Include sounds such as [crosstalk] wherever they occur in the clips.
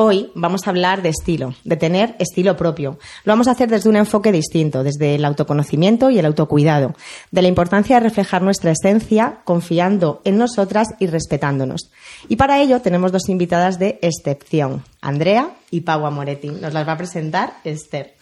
Hoy vamos a hablar de estilo, de tener estilo propio. Lo vamos a hacer desde un enfoque distinto, desde el autoconocimiento y el autocuidado, de la importancia de reflejar nuestra esencia confiando en nosotras y respetándonos. Y para ello tenemos dos invitadas de excepción, Andrea y Pau Amoretti. Nos las va a presentar Esther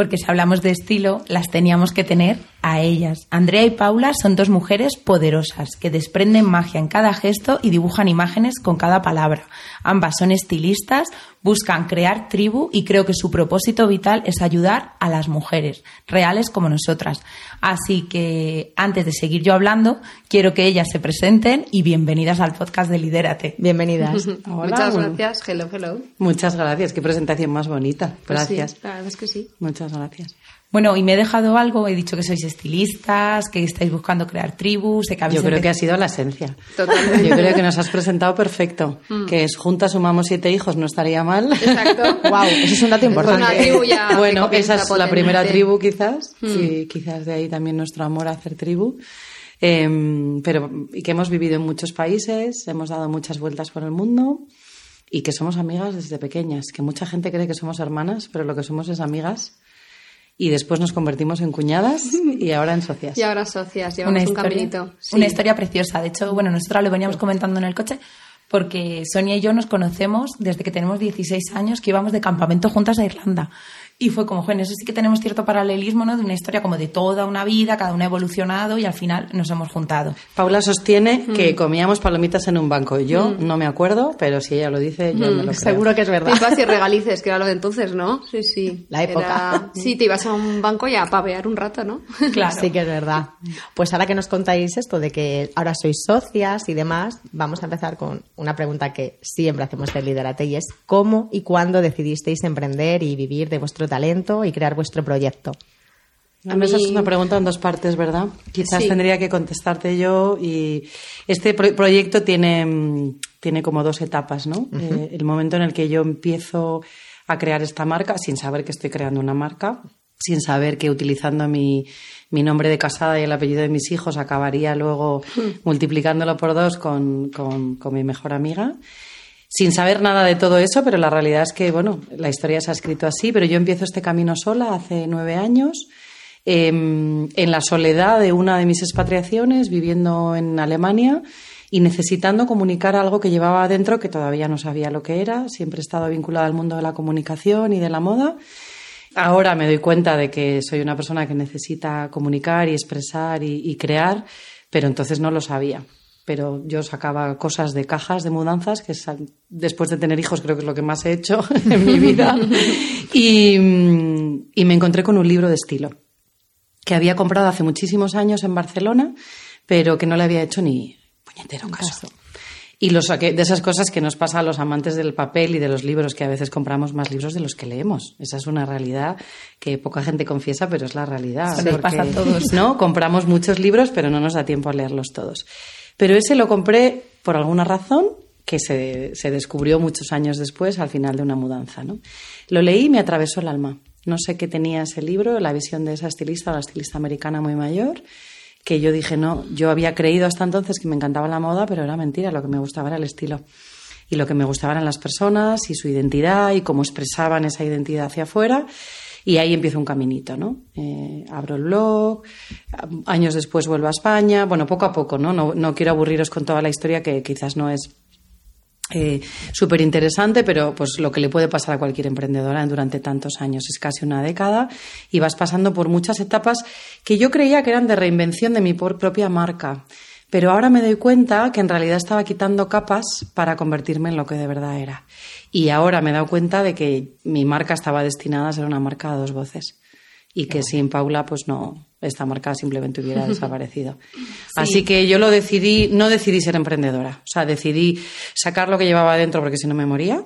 porque si hablamos de estilo, las teníamos que tener a ellas. Andrea y Paula son dos mujeres poderosas que desprenden magia en cada gesto y dibujan imágenes con cada palabra. Ambas son estilistas, buscan crear tribu y creo que su propósito vital es ayudar a las mujeres, reales como nosotras. Así que antes de seguir yo hablando, quiero que ellas se presenten y bienvenidas al podcast de Lidérate. Bienvenidas. [laughs] Muchas gracias. Hello, hello. Muchas gracias. Qué presentación más bonita. Pues gracias. la verdad es que sí. Muchas gracias. Bueno, y me he dejado algo, he dicho que sois estilistas, que estáis buscando crear tribus, que Yo creo que ha sido la esencia. Totalmente. Yo creo que nos has presentado perfecto. Mm. Que es juntas sumamos siete hijos, no estaría mal. Exacto. [laughs] wow, eso es un dato importante. Una tribu ya bueno, esa es la potente. primera tribu quizás, Mm. y quizás de ahí también nuestro amor a hacer tribu. Em, pero y que hemos vivido en muchos países, hemos dado muchas vueltas por el mundo y que somos amigas desde pequeñas. Que mucha gente cree que somos hermanas, pero lo que somos es amigas. Y después nos convertimos en cuñadas y ahora en socias. Y ahora socias, llevamos un caminito. Sí. una historia preciosa. De hecho, bueno, nosotros lo veníamos comentando en el coche porque Sonia y yo nos conocemos desde que tenemos 16 años, que íbamos de campamento juntas a Irlanda. Y fue como, bueno, eso sí que tenemos cierto paralelismo, ¿no? De una historia como de toda una vida, cada una ha evolucionado y al final nos hemos juntado. Paula sostiene Mm. que comíamos palomitas en un banco. Yo no me acuerdo, pero si ella lo dice, yo Mm. me lo creo. Seguro que es verdad. Pipas y regalices, que era lo de entonces, ¿no? Sí, sí. La época. Era- Sí, te ibas a un banco y a pavear un rato, ¿no? Claro. Sí que es verdad. Pues ahora que nos contáis esto de que ahora sois socias y demás, vamos a empezar con una pregunta que siempre hacemos en Liderate y es ¿cómo y cuándo decidisteis emprender y vivir de vuestro talento y crear vuestro proyecto? A mí esa es una pregunta en dos partes, ¿verdad? Quizás Sí. tendría que contestarte yo y este pro- proyecto tiene, tiene como dos etapas, ¿no? Eh, el momento en el que yo empiezo a crear esta marca sin saber que estoy creando una marca, sin saber que utilizando mi, mi nombre de casada y el apellido de mis hijos acabaría luego multiplicándolo por dos con, con- con mi mejor amiga sin saber nada de todo eso, pero la realidad es que, bueno, la historia se ha escrito así, pero yo empiezo este camino sola hace nueve años, em, en la soledad de una de mis expatriaciones, viviendo en Alemania y necesitando comunicar algo que llevaba adentro que todavía no sabía lo que era. Siempre he estado vinculada al mundo de la comunicación y de la moda. Ahora me doy cuenta de que soy una persona que necesita comunicar y expresar y, y crear, pero entonces no lo sabía. Pero yo sacaba cosas de cajas de mudanzas, que después de tener hijos creo que es lo que más he hecho [laughs] en mi vida. Y, mm, y me encontré con un libro de estilo que había comprado hace muchísimos años en Barcelona, pero que no le había hecho ni puñetero caso. Y lo saqué de esas cosas que nos pasa a los amantes del papel y de los libros, que a veces compramos más libros de los que leemos. Esa es una realidad que poca gente confiesa, pero es la realidad. Pasa a todos. ¿no? Compramos muchos libros, pero no nos da tiempo a leerlos todos. Pero ese lo compré por alguna razón que se, se descubrió muchos años después, al final de una mudanza. ¿no? Lo leí y me atravesó el alma. No sé qué tenía ese libro, la visión de esa estilista, una estilista americana muy mayor, que yo dije, no, yo había creído hasta entonces que me encantaba la moda, pero era mentira, lo que me gustaba era el estilo. Y lo que me gustaba eran las personas y su identidad y cómo expresaban esa identidad hacia afuera. Y ahí empieza un caminito, ¿no? Eh, abro el blog, años después vuelvo a España, bueno, poco a poco, ¿no? No, quiero aburriros con toda la historia que quizás no es eh, súper interesante, pero pues lo que le puede pasar a cualquier emprendedora durante tantos años, es casi una década, y vas pasando por muchas etapas que yo creía que eran de reinvención de mi propia marca. Pero ahora me doy cuenta que en realidad estaba quitando capas para convertirme en lo que de verdad era. Y ahora me he dado cuenta de que mi marca estaba destinada a ser una marca a dos voces. Y que sin Paula, pues no, esta marca simplemente hubiera [laughs] desaparecido. Así que yo lo decidí, no decidí ser emprendedora, o sea, decidí sacar lo que llevaba adentro porque si no me moría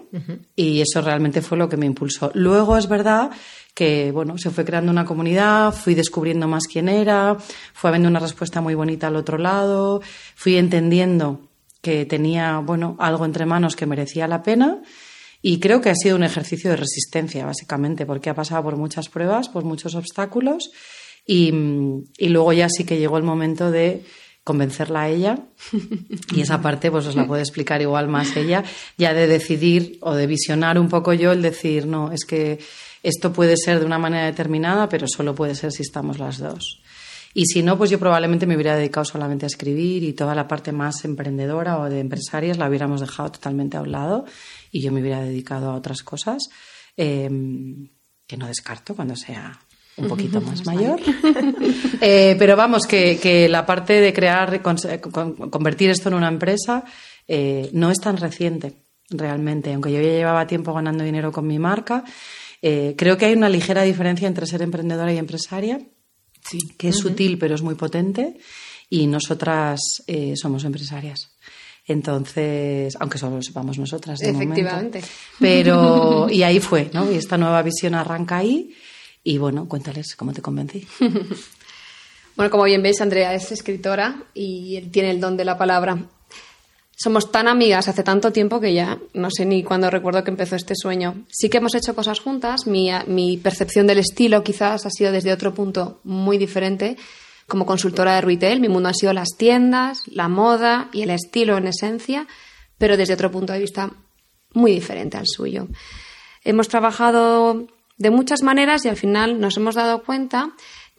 y eso realmente fue lo que me impulsó. Luego es verdad que, bueno, se fue creando una comunidad, fui descubriendo más quién era, fue habiendo una respuesta muy bonita al otro lado, fui entendiendo que tenía, bueno, algo entre manos que merecía la pena. Y creo que ha sido un ejercicio de resistencia, básicamente, porque ha pasado por muchas pruebas, por muchos obstáculos y, luego ya sí que llegó el momento de convencerla a ella. Y esa parte pues os la puede explicar igual más ella, ya de decidir o de visionar un poco yo el decir, no, es que esto puede ser de una manera determinada, pero solo puede ser si estamos las dos. Y si no, pues yo probablemente me hubiera dedicado solamente a escribir y toda la parte más emprendedora o de empresarias la hubiéramos dejado totalmente a un lado y yo me hubiera dedicado a otras cosas eh, que no descarto cuando sea un poquito más mayor. [laughs] Eh, pero vamos, que, la parte de crear, convertir esto en una empresa eh, no es tan reciente realmente, aunque yo ya llevaba tiempo ganando dinero con mi marca. Eh, creo que hay una ligera diferencia entre ser emprendedora y empresaria, sí. que es sutil pero es muy potente, y nosotras somos empresarias. Entonces, aunque solo lo sepamos nosotras. De Efectivamente. Pero, y ahí fue, ¿no? Y esta nueva visión arranca ahí. Y bueno, cuéntales cómo te convencí. [laughs] bueno, como bien veis, Andrea es escritora y tiene el don de la palabra. Somos tan amigas hace tanto tiempo que ya no sé ni cuándo recuerdo que empezó este sueño. Sí que hemos hecho cosas juntas. Mi, mi percepción del estilo quizás ha sido desde otro punto muy diferente. Como consultora de retail, mi mundo ha sido las tiendas, la moda y el estilo en esencia, pero desde otro punto de vista muy diferente al suyo. Hemos trabajado de muchas maneras y al final nos hemos dado cuenta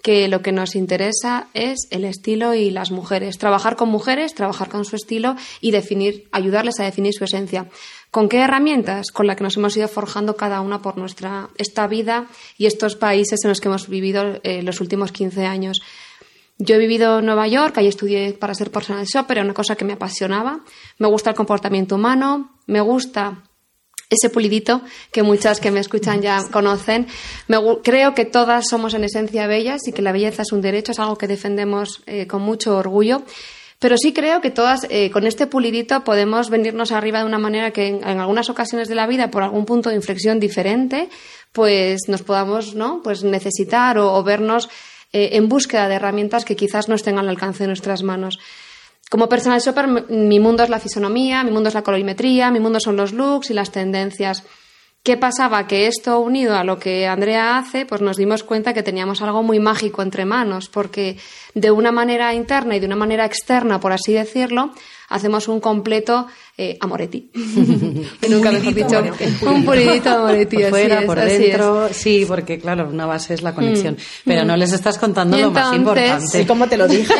que lo que nos interesa es el estilo y las mujeres, trabajar con mujeres, trabajar con su estilo y definir, ayudarles a definir su esencia. ¿Con qué herramientas? Con las que nos hemos ido forjando cada una por nuestra esta vida y estos países en los que hemos vivido eh, los últimos 15 años. Yo he vivido en Nueva York, ahí estudié para ser personal shopper, era una cosa que me apasionaba. Me gusta el comportamiento humano, me gusta ese pulidito que muchas que me escuchan ya conocen. Me, creo que todas somos en esencia bellas y que la belleza es un derecho, es algo que defendemos eh, con mucho orgullo. Pero sí creo que todas eh, con este pulidito podemos venirnos arriba de una manera que en, algunas ocasiones de la vida, por algún punto de inflexión diferente, pues nos podamos ¿no? pues necesitar o, vernos eh, en búsqueda de herramientas que quizás no estén al alcance de nuestras manos. Como personal shopper, mi mundo es la fisonomía, mi mundo es la colorimetría, mi mundo son los looks y las tendencias. ¿Qué pasaba? Que esto unido a lo que Andrea hace, pues nos dimos cuenta que teníamos algo muy mágico entre manos, porque de una manera interna y de una manera externa, por así decirlo, hacemos un completo eh, Amoretti. [laughs] nunca mejor dicho, un pulidito Amoretti. Por fuera, por dentro, sí, porque claro, una base es la conexión. Mm. Pero no les estás contando lo más importante. ¿Y cómo te lo dije?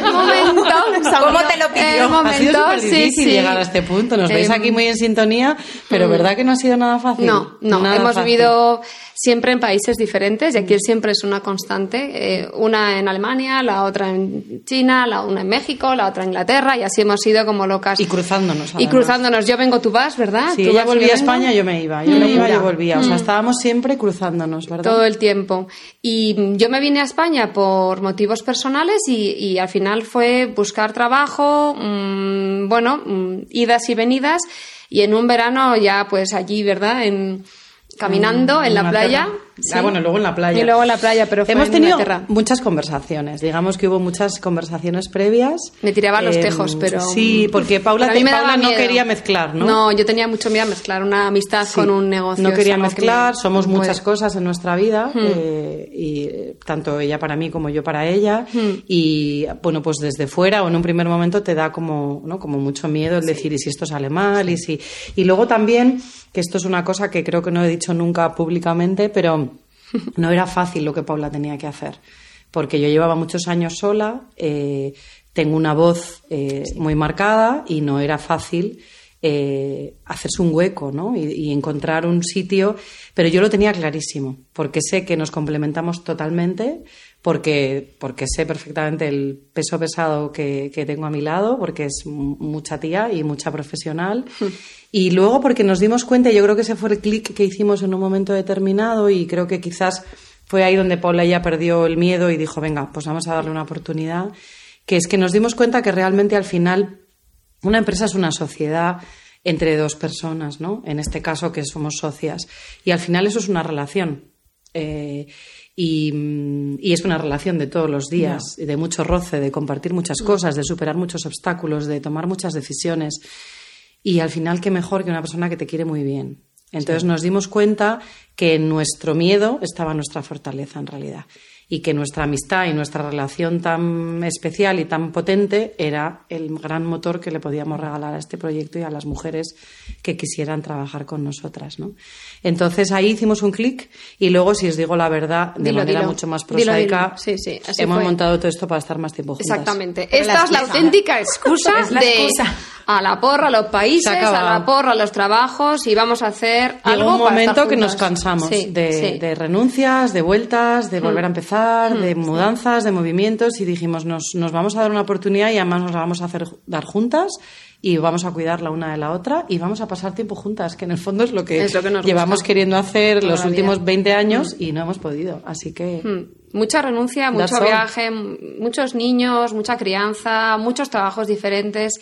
¿Cómo te lo pidió? [laughs] ha sido súper difícil llegar a este punto. Nos veis aquí em, muy en sintonía, pero mm. ¿verdad que no ha sido nada fácil? No, no. hemos vivido siempre en países diferentes y aquí siempre es una constante. Eh, una en Alemania, la otra en China, la una en México, la otra en Inglaterra y así hemos ido como locas. Y cruzándonos. Y cruzándonos. Yo vengo, tú vas, ¿verdad? Sí, ella volvía a España, yo me iba. Yo me mm, iba, yo volvía. O sea, mm. estábamos siempre cruzándonos, ¿verdad? Todo el tiempo. Y yo me vine a España por motivos personales y, al final fue buscar trabajo, mm, bueno, idas y venidas. Y en un verano ya pues allí, ¿verdad? En, caminando en la playa. Ah, bueno, luego en la playa. Y luego en la playa, pero fue Hemos tenido muchas conversaciones. Digamos que hubo muchas conversaciones previas. Me tiraba los em, tejos, pero. Sí, porque Paula, no quería mezclar, ¿no? No, yo tenía mucho miedo a mezclar una amistad con un negocio. No quería mezclar, somos muchas cosas en nuestra vida, hmm. eh, y eh, tanto ella para mí como yo para ella. Hmm. Y bueno, pues desde fuera o en un primer momento te da como, ¿no? como mucho miedo el decir, ¿y si esto sale mal? Y, si... y luego también que esto es una cosa que creo que no he dicho nunca públicamente, pero [laughs] no era fácil lo que Paula tenía que hacer, porque yo llevaba muchos años sola, eh, tengo una voz eh, muy marcada y no era fácil eh, hacerse un hueco ¿no? y, encontrar un sitio, pero yo lo tenía clarísimo, porque sé que nos complementamos totalmente, porque, porque sé perfectamente el peso pesado que, que tengo a mi lado, porque es mucha tía y mucha profesional. Y luego porque nos dimos cuenta, y yo creo que ese fue el clic que hicimos en un momento determinado y creo que quizás fue ahí donde Paula ya perdió el miedo y dijo, venga, pues vamos a darle una oportunidad, que es que nos dimos cuenta que realmente al final una empresa es una sociedad entre dos personas, ¿no? En este caso que somos socias. Y al final eso es una relación. Eh, y, es una relación de todos los días, de mucho roce, de compartir muchas cosas, de superar muchos obstáculos, de tomar muchas decisiones. Y al final, qué mejor que una persona que te quiere muy bien. Entonces nos dimos cuenta que en nuestro miedo estaba nuestra fortaleza en realidad y que nuestra amistad y nuestra relación tan especial y tan potente era el gran motor que le podíamos regalar a este proyecto y a las mujeres que quisieran trabajar con nosotras. ¿no? Entonces ahí hicimos un clic y luego, si os digo la verdad, de manera mucho más prosaica, hemos montado todo esto para estar más tiempo juntas. Exactamente. Esta es la auténtica excusa [laughs] de a la porra los países, a la porra los trabajos y vamos a hacer algo un momento que nos cansamos de, renuncias, de vueltas, de volver a empezar Hmm, de mudanzas, de movimientos y dijimos, nos, nos vamos a dar una oportunidad y además nos la vamos a hacer dar juntas y vamos a cuidar la una de la otra y vamos a pasar tiempo juntas, que en el fondo es lo que, llevamos queriendo hacer los últimos 20 años hmm. y no hemos podido. Así que. Mucha renuncia, mucho viaje, muchos niños, mucha crianza, muchos trabajos diferentes.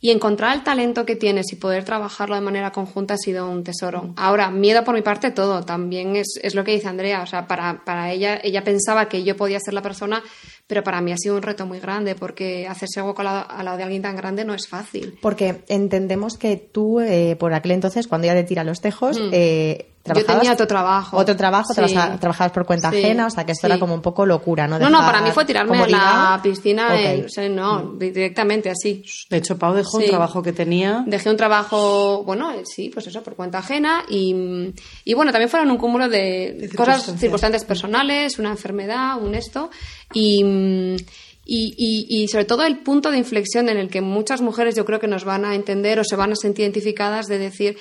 Y encontrar el talento que tienes y poder trabajarlo de manera conjunta ha sido un tesoro. Ahora, miedo por mi parte, todo. También es, es lo que dice Andrea. O sea, para, para ella, ella pensaba que yo podía ser la persona pero para mí ha sido un reto muy grande porque hacerse hueco al lado, de alguien tan grande no es fácil. Porque entendemos que tú, eh, por aquel entonces, cuando ya te tira los tejos, mm. eh, yo tenía otro trabajo. Otro trabajo, trabajabas por cuenta ajena, o sea que esto era como un poco locura, ¿no? no, no, para mí fue tirarme a la piscina, no, directamente así. De hecho, Pau dejó un trabajo que tenía. Dejé un trabajo, bueno, sí, pues eso, por cuenta ajena y, y bueno, también fueron un cúmulo de, cosas, circunstancias. personales, una enfermedad, un esto y, y, y, sobre todo el punto de inflexión en el que muchas mujeres yo creo que nos van a entender o se van a sentir identificadas de decir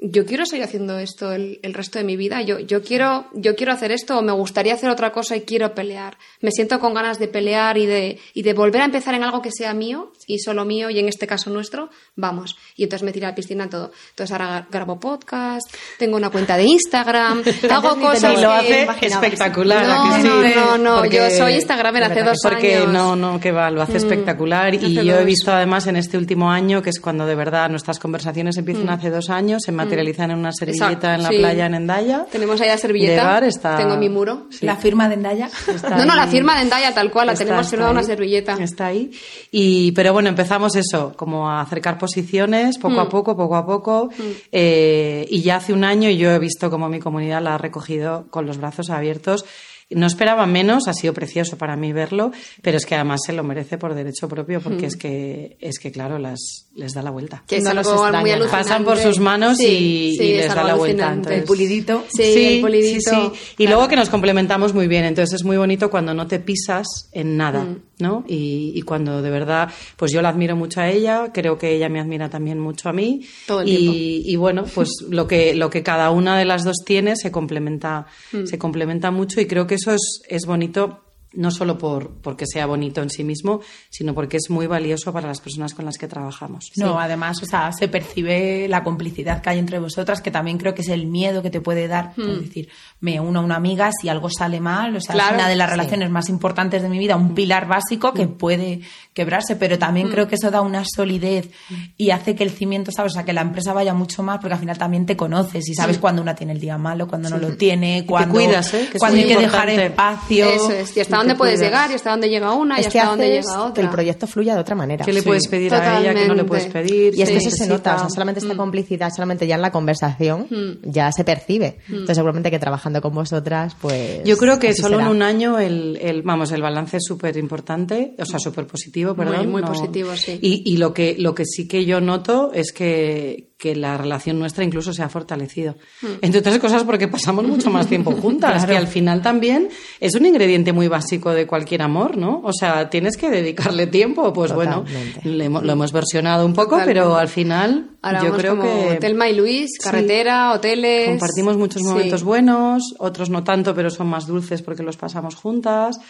yo quiero seguir haciendo esto el, resto de mi vida, yo, yo, quiero, yo quiero hacer esto o me gustaría hacer otra cosa y quiero pelear. Me siento con ganas de pelear y de, y de volver a empezar en algo que sea mío y solo mío y en este caso nuestro, vamos. Y entonces me tiro a la piscina todo. Entonces ahora grabo podcast, tengo una cuenta de Instagram, [laughs] hago cosas y lo hace espectacular. No, no, no, no, yo soy Instagramer hace dos porque, años. No, no, que va, lo hace mm, espectacular y yo he visto además en este último año, que es cuando de verdad nuestras conversaciones empiezan mm. hace dos años, en materializan en una servilleta en la playa en Endaya. Tenemos ahí la servilleta. Tengo mi muro. La firma de Endaya. no, no, la firma de Endaya tal cual, la tenemos firmada una servilleta. Está ahí. Y, pero bueno, empezamos eso, como a acercar posiciones poco a mm. poco, poco a poco. Mm. Eh, y ya hace un año yo he visto como mi comunidad la ha recogido con los brazos abiertos no esperaba menos, ha sido precioso para mí verlo, pero es que además se lo merece por derecho propio porque es que es que claro, las les da la vuelta. Que es algo muy Pasan por sus manos y, les da la vuelta. el pulidito. Sí, el pulidito. Y luego que nos complementamos muy bien, entonces es muy bonito cuando no te pisas en nada, mm. ¿no? Y, y, cuando de verdad, pues yo la admiro mucho a ella, creo que ella me admira también mucho a mí. Todo el y, y, bueno, pues lo que, lo que cada una de las dos tiene se complementa, mm. se complementa mucho y creo que eso es, es bonito no solo por porque sea bonito en sí mismo, sino porque es muy valioso para las personas con las que trabajamos. No, además, o sea, se percibe la complicidad que hay entre vosotras, que también creo que es el miedo que te puede dar, es hmm. decir, me uno a una amiga si algo sale mal, o sea, es una de las relaciones más importantes de mi vida, un pilar básico que hmm. puede quebrarse, pero también hmm. creo que eso da una solidez y hace que el cimiento, ¿sabes? O sea, que la empresa vaya mucho más, porque al final también te conoces y sabes cuando una tiene el día malo, cuando no lo tiene, cuando, cuidas, ¿eh? cuando hay que dejar espacio. Eso es, dónde puedes llegar y hasta dónde llega una y hasta dónde llega otra. que el proyecto fluya de otra manera. ¿Qué le puedes pedir a ella que no le puedes pedir? Y es que eso se nota, o sea, solamente esta mm. complicidad, solamente ya en la conversación, mm. ya se percibe. Mm. Entonces seguramente que trabajando con vosotras, pues... Yo creo que solo en un año el, el, vamos, el balance es súper importante, o sea, súper positivo, perdón. Muy, muy positivo, sí. Y, y lo, que, lo que sí que yo noto es que, que la relación nuestra incluso se ha fortalecido. Hmm. Entre otras cosas porque pasamos mucho más tiempo juntas, que al final también es un ingrediente muy básico de cualquier amor, ¿no? O sea, tienes que dedicarle tiempo, pues bueno, lo hemos versionado un poco, pero al final yo creo que... Telma y Luis, carretera, hoteles... Compartimos muchos momentos buenos, otros no tanto, pero son más dulces porque los pasamos juntas.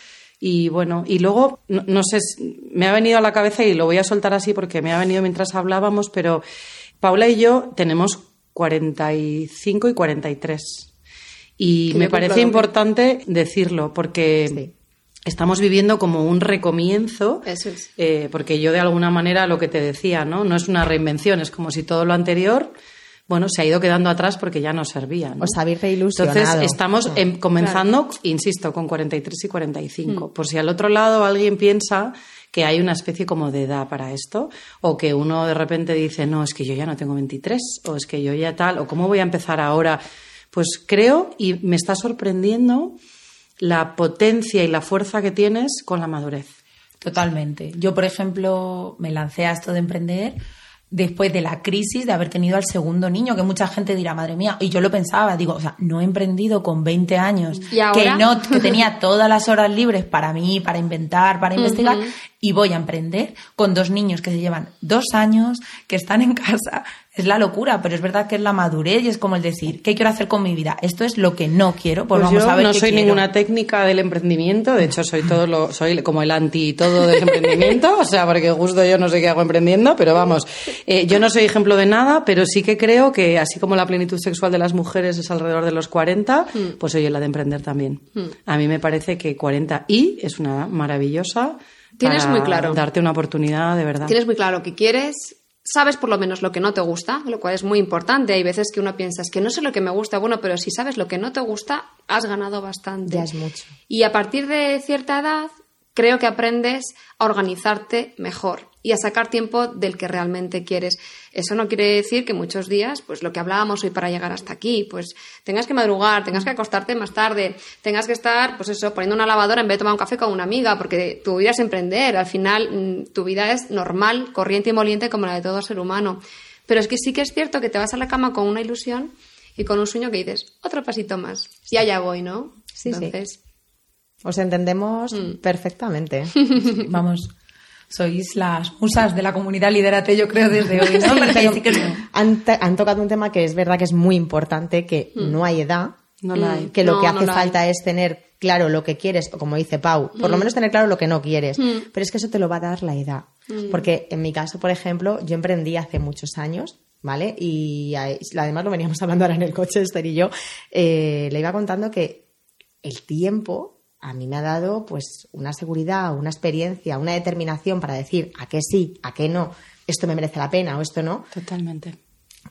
Y bueno, y luego, no, no sé, me ha venido a la cabeza y lo voy a soltar así porque me ha venido mientras hablábamos, pero Paula y yo tenemos 45 y 43. Y me parece importante decirlo porque Sí. estamos viviendo como un recomienzo. Eso es. eh, porque yo de alguna manera lo que te decía, ¿no? No es una reinvención, es como si todo lo anterior, bueno, se ha ido quedando atrás porque ya no servía. ¿no? Os habéis reilusionado. Entonces estamos em, comenzando, insisto, con 43 y 45. Por si al otro lado alguien piensa que hay una especie como de edad para esto, o que uno de repente dice, no, es que yo ya no tengo 23, o es que yo ya tal, o cómo voy a empezar ahora. Pues creo, y me está sorprendiendo, la potencia y la fuerza que tienes con la madurez. Totalmente. Yo, por ejemplo, me lancé a esto de emprender después de la crisis de haber tenido al segundo niño, que mucha gente dirá, madre mía, y yo lo pensaba, digo, o sea, no he emprendido con 20 años, ¿Y ahora? que no, que tenía todas las horas libres para mí, para inventar, para investigar, y voy a emprender con dos niños que se llevan dos años, que están en casa. Es la locura, pero es verdad que es la madurez y es como el decir, ¿qué quiero hacer con mi vida? Esto es lo que no quiero, pues, Pues vamos yo a ver no qué soy quiero. ninguna técnica del emprendimiento, de hecho soy todo lo, soy como el anti todo del emprendimiento, o sea, porque justo yo no sé qué hago emprendiendo, pero vamos, eh, yo no soy ejemplo de nada, pero sí que creo que así como la plenitud sexual de las mujeres es alrededor de los 40, pues oye, la de emprender también. A mí me parece que 40 y es una maravillosa. Tienes para muy claro. Darte una oportunidad de verdad. Tienes muy claro lo que quieres, sabes por lo menos lo que no te gusta, lo cual es muy importante. Hay veces que uno piensa, es que no sé lo que me gusta, bueno, pero si sabes lo que no te gusta, has ganado bastante. Ya es mucho. Y a partir de cierta edad, creo que aprendes a organizarte mejor y a sacar tiempo del que realmente quieres. Eso no quiere decir que muchos días, pues lo que hablábamos hoy para llegar hasta aquí, pues tengas que madrugar, tengas que acostarte más tarde, tengas que estar, pues eso, poniendo una lavadora en vez de tomar un café con una amiga, porque tu vida es emprender. Al final, mm, tu vida es normal, corriente y moliente como la de todo ser humano. Pero es que sí que es cierto que te vas a la cama con una ilusión y con un sueño que dices, otro pasito más. Y allá voy, ¿no? Sí, sí. Entonces, Os entendemos perfectamente. [laughs] Vamos, sois las musas de la comunidad Lidérate, yo creo, desde hoy, ¿no? [laughs] Porque Pero sí que- han, han tocado un tema que es verdad que es muy importante, que no hay edad, No la hay. que lo No, que hace hay. falta es tener claro lo que quieres, o como dice Pau, por lo menos tener claro lo que no quieres. Pero es que eso te lo va a dar la edad. Porque en mi caso, por ejemplo, yo emprendí hace muchos años, ¿vale? Y a- además lo veníamos hablando ahora en el coche, Esther y yo, eh, le iba contando que el tiempo a mí me ha dado pues una seguridad, una experiencia, una determinación para decir a qué sí, a qué no, esto me merece la pena o esto no, Totalmente.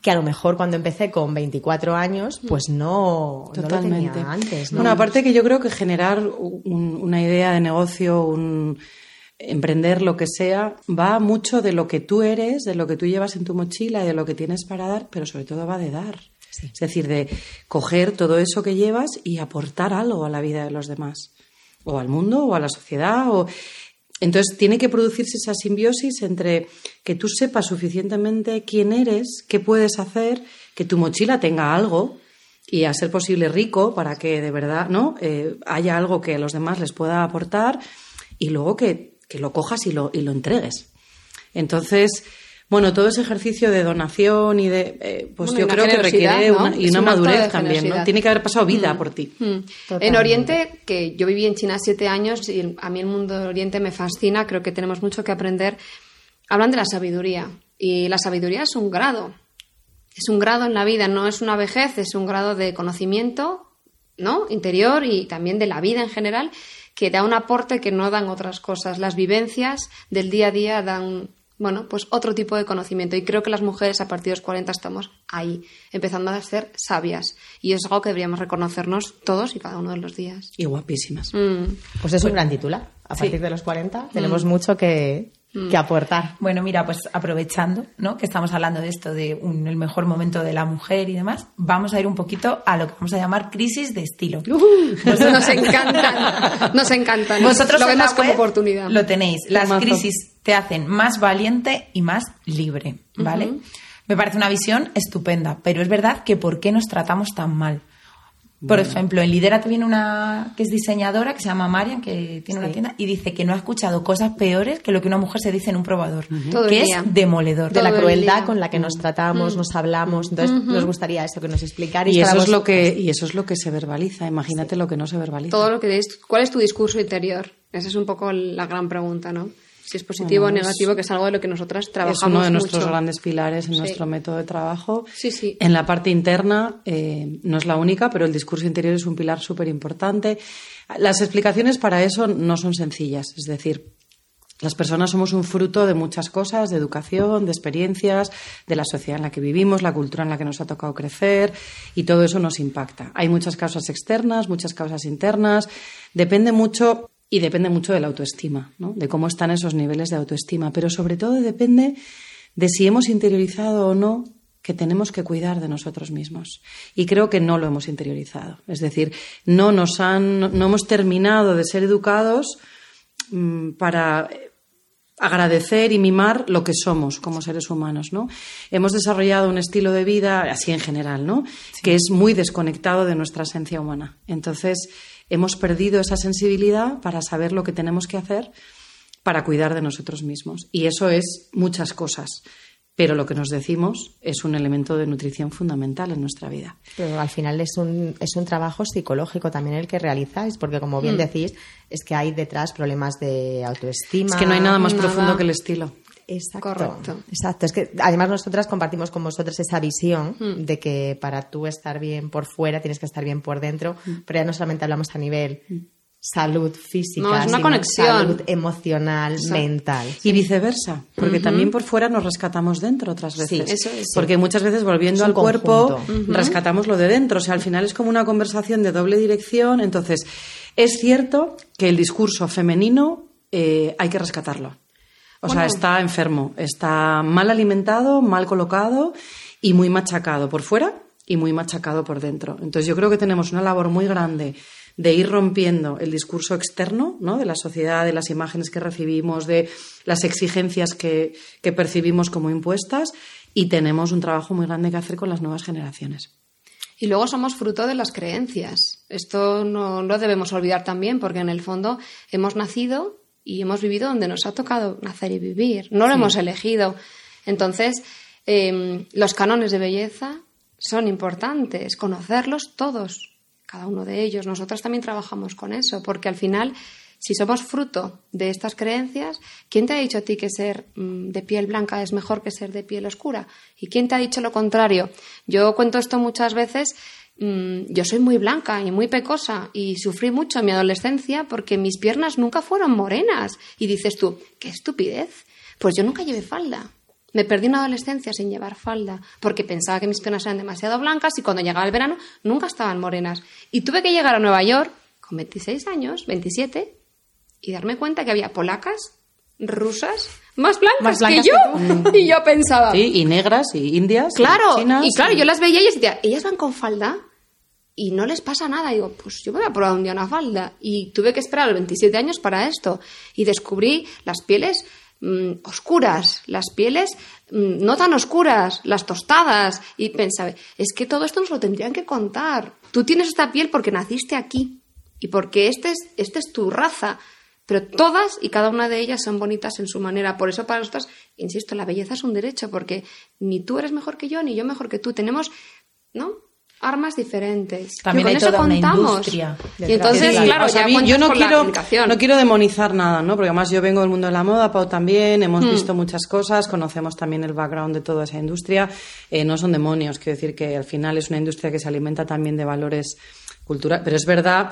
que a lo mejor cuando empecé con 24 años, pues no, no lo Totalmente. tenía antes. ¿no? Bueno, aparte que yo creo que generar un- una idea de negocio, un emprender lo que sea, va mucho de lo que tú eres, de lo que tú llevas en tu mochila y de lo que tienes para dar, pero sobre todo va de dar. Es decir, de coger todo eso que llevas y aportar algo a la vida de los demás, o al mundo, o a la sociedad, o entonces tiene que producirse esa simbiosis entre que tú sepas suficientemente quién eres, qué puedes hacer, que tu mochila tenga algo y a ser posible rico para que de verdad no Eh, haya algo que a los demás les pueda aportar y luego que, que lo cojas y lo, y lo entregues. Entonces, bueno, todo ese ejercicio de donación y de, eh, pues Bueno, yo creo que requiere ¿no? una, y una madurez también, ¿no? Tiene que haber pasado vida por ti. Mm. En. Oriente, que yo viví en China siete años y a mí el mundo de Oriente me fascina, creo que tenemos mucho que aprender. Hablan de la sabiduría y la sabiduría es un grado, es un grado en la vida, no es una vejez, es un grado de conocimiento, ¿no? Interior y también de la vida en general que da un aporte que no dan otras cosas. Las vivencias del día a día dan, bueno, pues otro tipo de conocimiento. Y creo que las mujeres a partir de los 40 estamos ahí, empezando a ser sabias. Y es algo que deberíamos reconocernos todos y cada uno de los días. Y guapísimas. Mm. Pues es un gran titular. A Sí. partir de los 40 tenemos mucho que, que aportar. Bueno, mira, pues aprovechando ¿no? que estamos hablando de esto, de un- el mejor momento de la mujer y demás, vamos a ir un poquito a lo que vamos a llamar crisis de estilo. [laughs] nos [laughs] encantan, nos encantan. [laughs] Vosotros lo vemos como oportunidad. Lo tenéis. Las Mazo. crisis te hacen más valiente y más libre, ¿vale? Me parece una visión estupenda, pero es verdad que ¿por qué nos tratamos tan mal? Por ejemplo, en Lidera viene una que es diseñadora, que se llama Marian, que tiene una tienda, y dice que no ha escuchado cosas peores que lo que una mujer se dice en un probador, que es demoledor. De la crueldad con la que nos tratamos, nos hablamos. Entonces, nos gustaría eso, que nos explicarais. Y eso, es lo que, y eso es lo que se verbaliza. Imagínate lo que no se verbaliza. Todo lo que es, ¿Cuál es tu discurso interior? Esa es un poco la gran pregunta, ¿no? Si es positivo Bueno, o negativo, que es algo de lo que nosotras Es trabajamos uno de nuestros mucho. grandes pilares en Sí. nuestro método de trabajo. Sí, sí. En la parte interna eh, no es la única, pero el discurso interior es un pilar súper importante. Las explicaciones para eso no son sencillas. Es decir, las personas somos un fruto de muchas cosas, de educación, de experiencias, de la sociedad en la que vivimos, la cultura en la que nos ha tocado crecer y todo eso nos impacta. Hay muchas causas externas, muchas causas internas. Depende mucho y depende mucho de la autoestima, ¿no? de cómo están esos niveles de autoestima, pero sobre todo depende de si hemos interiorizado o no que tenemos que cuidar de nosotros mismos. Y creo que no lo hemos interiorizado. Es decir, no nos han, no hemos terminado de ser educados mm, para agradecer y mimar lo que somos como seres humanos, ¿no? Hemos desarrollado un estilo de vida, así en general, ¿no? Que es muy desconectado de nuestra esencia humana. Entonces, hemos perdido esa sensibilidad para saber lo que tenemos que hacer para cuidar de nosotros mismos. Y eso es muchas cosas. Pero lo que nos decimos es un elemento de nutrición fundamental en nuestra vida. Pero al final es un, es un trabajo psicológico también el que realizáis, porque como Mm. bien decís, es que hay detrás problemas de autoestima. Es que no hay nada más Nada. profundo que el estilo. Exacto. Correcto. Exacto. Es que además nosotras compartimos con vosotros esa visión Hmm. de que para tú estar bien por fuera tienes que estar bien por dentro, Hmm. pero ya no solamente hablamos a nivel salud física, No, es una sino conexión. salud emocional, Exacto. mental. Y viceversa, porque también por fuera nos rescatamos dentro otras veces. Sí, eso es. Porque muchas veces volviendo al cuerpo rescatamos lo de dentro. O sea, al final es como una conversación de doble dirección. Entonces, es cierto que el discurso femenino eh, hay que rescatarlo. O sea, está enfermo, está mal alimentado, mal colocado y muy machacado por fuera y muy machacado por dentro. Entonces, yo creo que tenemos una labor muy grande de ir rompiendo el discurso externo ¿no? de la sociedad, de las imágenes que recibimos, de las exigencias que, que percibimos como impuestas y tenemos un trabajo muy grande que hacer con las nuevas generaciones. Y luego somos fruto de las creencias. Esto no lo debemos olvidar también, porque en el fondo hemos nacido y hemos vivido donde nos ha tocado nacer y vivir. No lo hemos elegido. Entonces, eh, los cánones de belleza son importantes, conocerlos todos, cada uno de ellos. Nosotras también trabajamos con eso, porque al final, si somos fruto de estas creencias, ¿quién te ha dicho a ti que ser mm, de piel blanca es mejor que ser de piel oscura? ¿Y quién te ha dicho lo contrario? Yo cuento esto muchas veces. mm, Yo soy muy blanca y muy pecosa y sufrí mucho en mi adolescencia porque mis piernas nunca fueron morenas. Y dices tú, qué estupidez. Pues yo nunca llevé falda. Me perdí una adolescencia sin llevar falda porque pensaba que mis piernas eran demasiado blancas y cuando llegaba el verano nunca estaban morenas. Y tuve que llegar a Nueva York con 26 años, 27, y darme cuenta que había polacas, rusas, más blancas, Más blancas que yo. [laughs] y yo pensaba, Sí, y negras, y indias, y claro, chinas. y claro, yo las veía y yo decía, ellas van con falda y no les pasa nada. Y digo, pues yo me voy a probar un día una falda. Y tuve que esperar los 27 años para esto. Y descubrí las pieles mm, oscuras, las pieles mm, no tan oscuras, las tostadas. Y pensaba, es que todo esto nos lo tendrían que contar. Tú tienes esta piel porque naciste aquí y porque este es, este es tu raza. Pero todas y cada una de ellas son bonitas en su manera. Por eso para nosotros, insisto, la belleza es un derecho, porque ni tú eres mejor que yo, ni yo mejor que tú. Tenemos, ¿no? Armas diferentes. También hay eso toda una contamos. industria Y entonces, Sí, claro, o sea, ya a mí- cuentas yo no quiero, no quiero demonizar nada, ¿no? Porque además yo vengo del mundo de la moda, Pau también, hemos Hmm. visto muchas cosas, conocemos también el background de toda esa industria. Eh, no son demonios, quiero decir que al final es una industria que se alimenta también de valores culturales. Pero es verdad,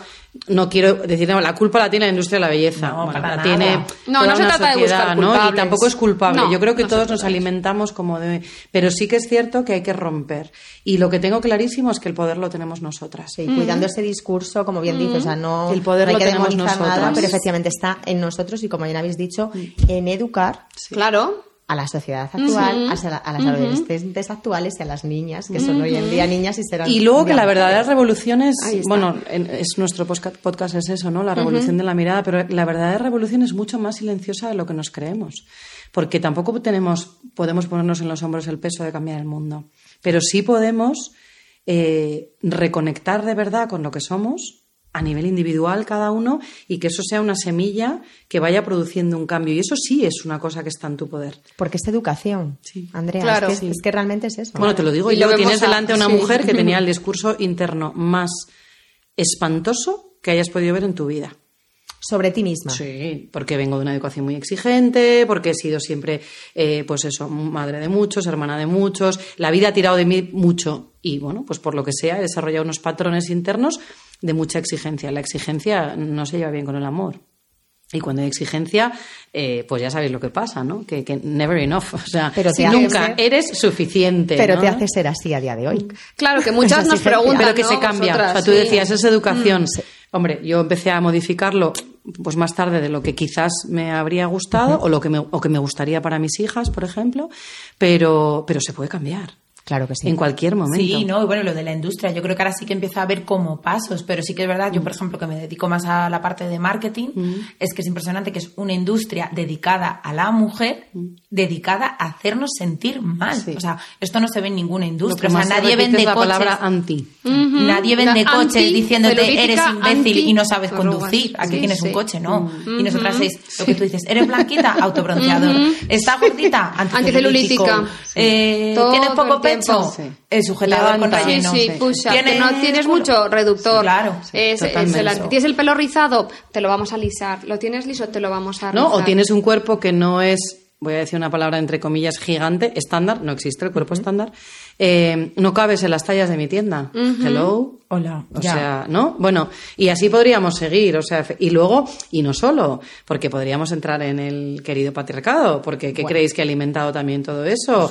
no quiero decir, no, la culpa la tiene la industria de la belleza. No, Bueno, para la tiene No, no se trata de buscar ¿no? Y culpables. tampoco es culpable. No, yo creo que no todos nos alimentamos como de... Pero sí que es cierto que hay que romper. Y lo que tengo clarísimo es que el poder lo tenemos nosotras. Sí, cuidando ese discurso, como bien dices, o sea, no, El poder no hay lo que tenemos nada, nosotras. pero efectivamente está en nosotros y como bien habéis dicho, en educar Claro. A la sociedad actual, a, la- a las adolescentes actuales y a las niñas, que son hoy en día niñas y serán. Y luego que la verdadera revolución es, bueno, en- es nuestro podcast es eso, ¿no? La revolución de la mirada, pero la verdadera revolución es mucho más silenciosa de lo que nos creemos, porque tampoco tenemos, podemos ponernos en los hombros el peso de cambiar el mundo, pero sí podemos eh, reconectar de verdad con lo que somos a nivel individual cada uno y que eso sea una semilla que vaya produciendo un cambio. Y eso sí es una cosa que está en tu poder. Porque es educación, Sí. Andrea. Claro. es, que, es que realmente es eso. Bueno, te lo digo Y lo yo, tienes a- delante a una sí. mujer que tenía el [laughs] discurso interno más espantoso que hayas podido ver en tu vida. sobre ti misma. Sí, porque vengo de una educación muy exigente, porque he sido siempre, eh, pues eso, madre de muchos, hermana de muchos. La vida ha tirado de mí mucho y, bueno, pues por lo que sea, he desarrollado unos patrones internos de mucha exigencia. La exigencia no se lleva bien con el amor. Y cuando hay exigencia, eh, pues ya sabéis lo que pasa, ¿no? Que, que never enough. [laughs] O sea, Pero te nunca hace- eres suficiente. Pero ¿no? te hace ser así a día de hoy. Claro, que [laughs] muchas nos preguntan. Pero que ¿no? se cambia. Vosotras, o sea, tú sí. decías, esa educación. Mm, Hombre, yo empecé a modificarlo pues más tarde de lo que quizás me habría gustado o lo que me, o que me gustaría para mis hijas, por ejemplo, pero, pero se puede cambiar Claro que sí. en cualquier momento. Sí, no, y bueno, lo de la industria, yo creo que ahora sí que empieza a haber como pasos, pero sí que es verdad, yo por ejemplo que me dedico más a la parte de marketing, es que es impresionante que es una industria dedicada a la mujer, dedicada a hacernos sentir mal. Sí. O sea, esto no se ve en ninguna industria, o sea, nadie vende la coches. palabra anti. Nadie vende La coches anti- diciéndote eres imbécil y no sabes conducir. Aquí Sí, tienes un coche, ¿no? Y nosotras es lo que tú dices, eres blanquita, [laughs] autobronceador. ¿Está gordita? Anticelulítica. Eh, ¿Tienes poco el tiempo. Sí. El sujetador con Levanta. Sí, sí, push. ¿Tienes no tienes mucho reductor. Claro, sí, Es- es totalmente. el anti- ¿Tienes el pelo rizado? Te lo vamos a lisar. ¿Lo tienes liso? Te lo vamos a ¿no? rizar. O tienes un cuerpo que no es, voy a decir una palabra entre comillas, gigante, estándar, no existe el cuerpo estándar, eh, no cabes en las tallas de mi tienda. Hello. Hola, O ya. sea, ¿no? Bueno, y así podríamos seguir, o sea, y luego, y no solo, porque podríamos entrar en el querido patriarcado, porque ¿qué creéis que ha alimentado también todo eso?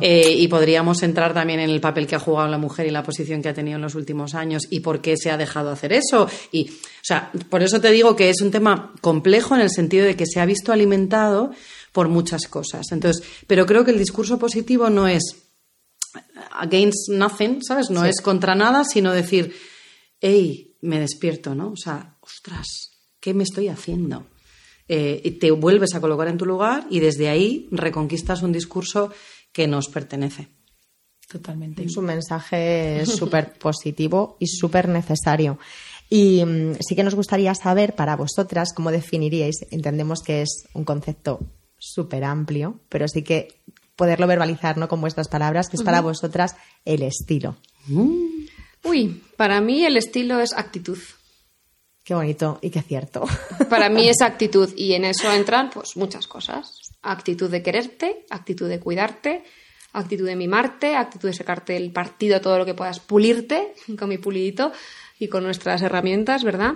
Eh, y podríamos entrar también en el papel que ha jugado la mujer y la posición que ha tenido en los últimos años y por qué se ha dejado hacer eso. Y, o sea, por eso te digo que es un tema complejo en el sentido de que se ha visto alimentado por muchas cosas. Entonces, pero creo que el discurso positivo no es against nothing, ¿sabes? No es contra nada, sino decir, hey, me despierto, ¿no? O sea, ostras, ¿qué me estoy haciendo? Eh, y te vuelves a colocar en tu lugar y desde ahí reconquistas un discurso que nos pertenece. Totalmente. Es un mensaje súper positivo y súper necesario. Y mm, sí que nos gustaría saber para vosotras cómo definiríais, entendemos que es un concepto súper amplio, pero sí que poderlo verbalizar ¿no? con vuestras palabras, que es para vosotras el estilo. Uy, para mí el estilo es actitud. Qué bonito y qué cierto. [laughs] Para mí es actitud y en eso entran pues muchas cosas. Actitud de quererte, actitud de cuidarte, actitud de mimarte, actitud de sacarte el partido todo lo que puedas, pulirte [laughs] con mi pulidito y con nuestras herramientas, ¿verdad?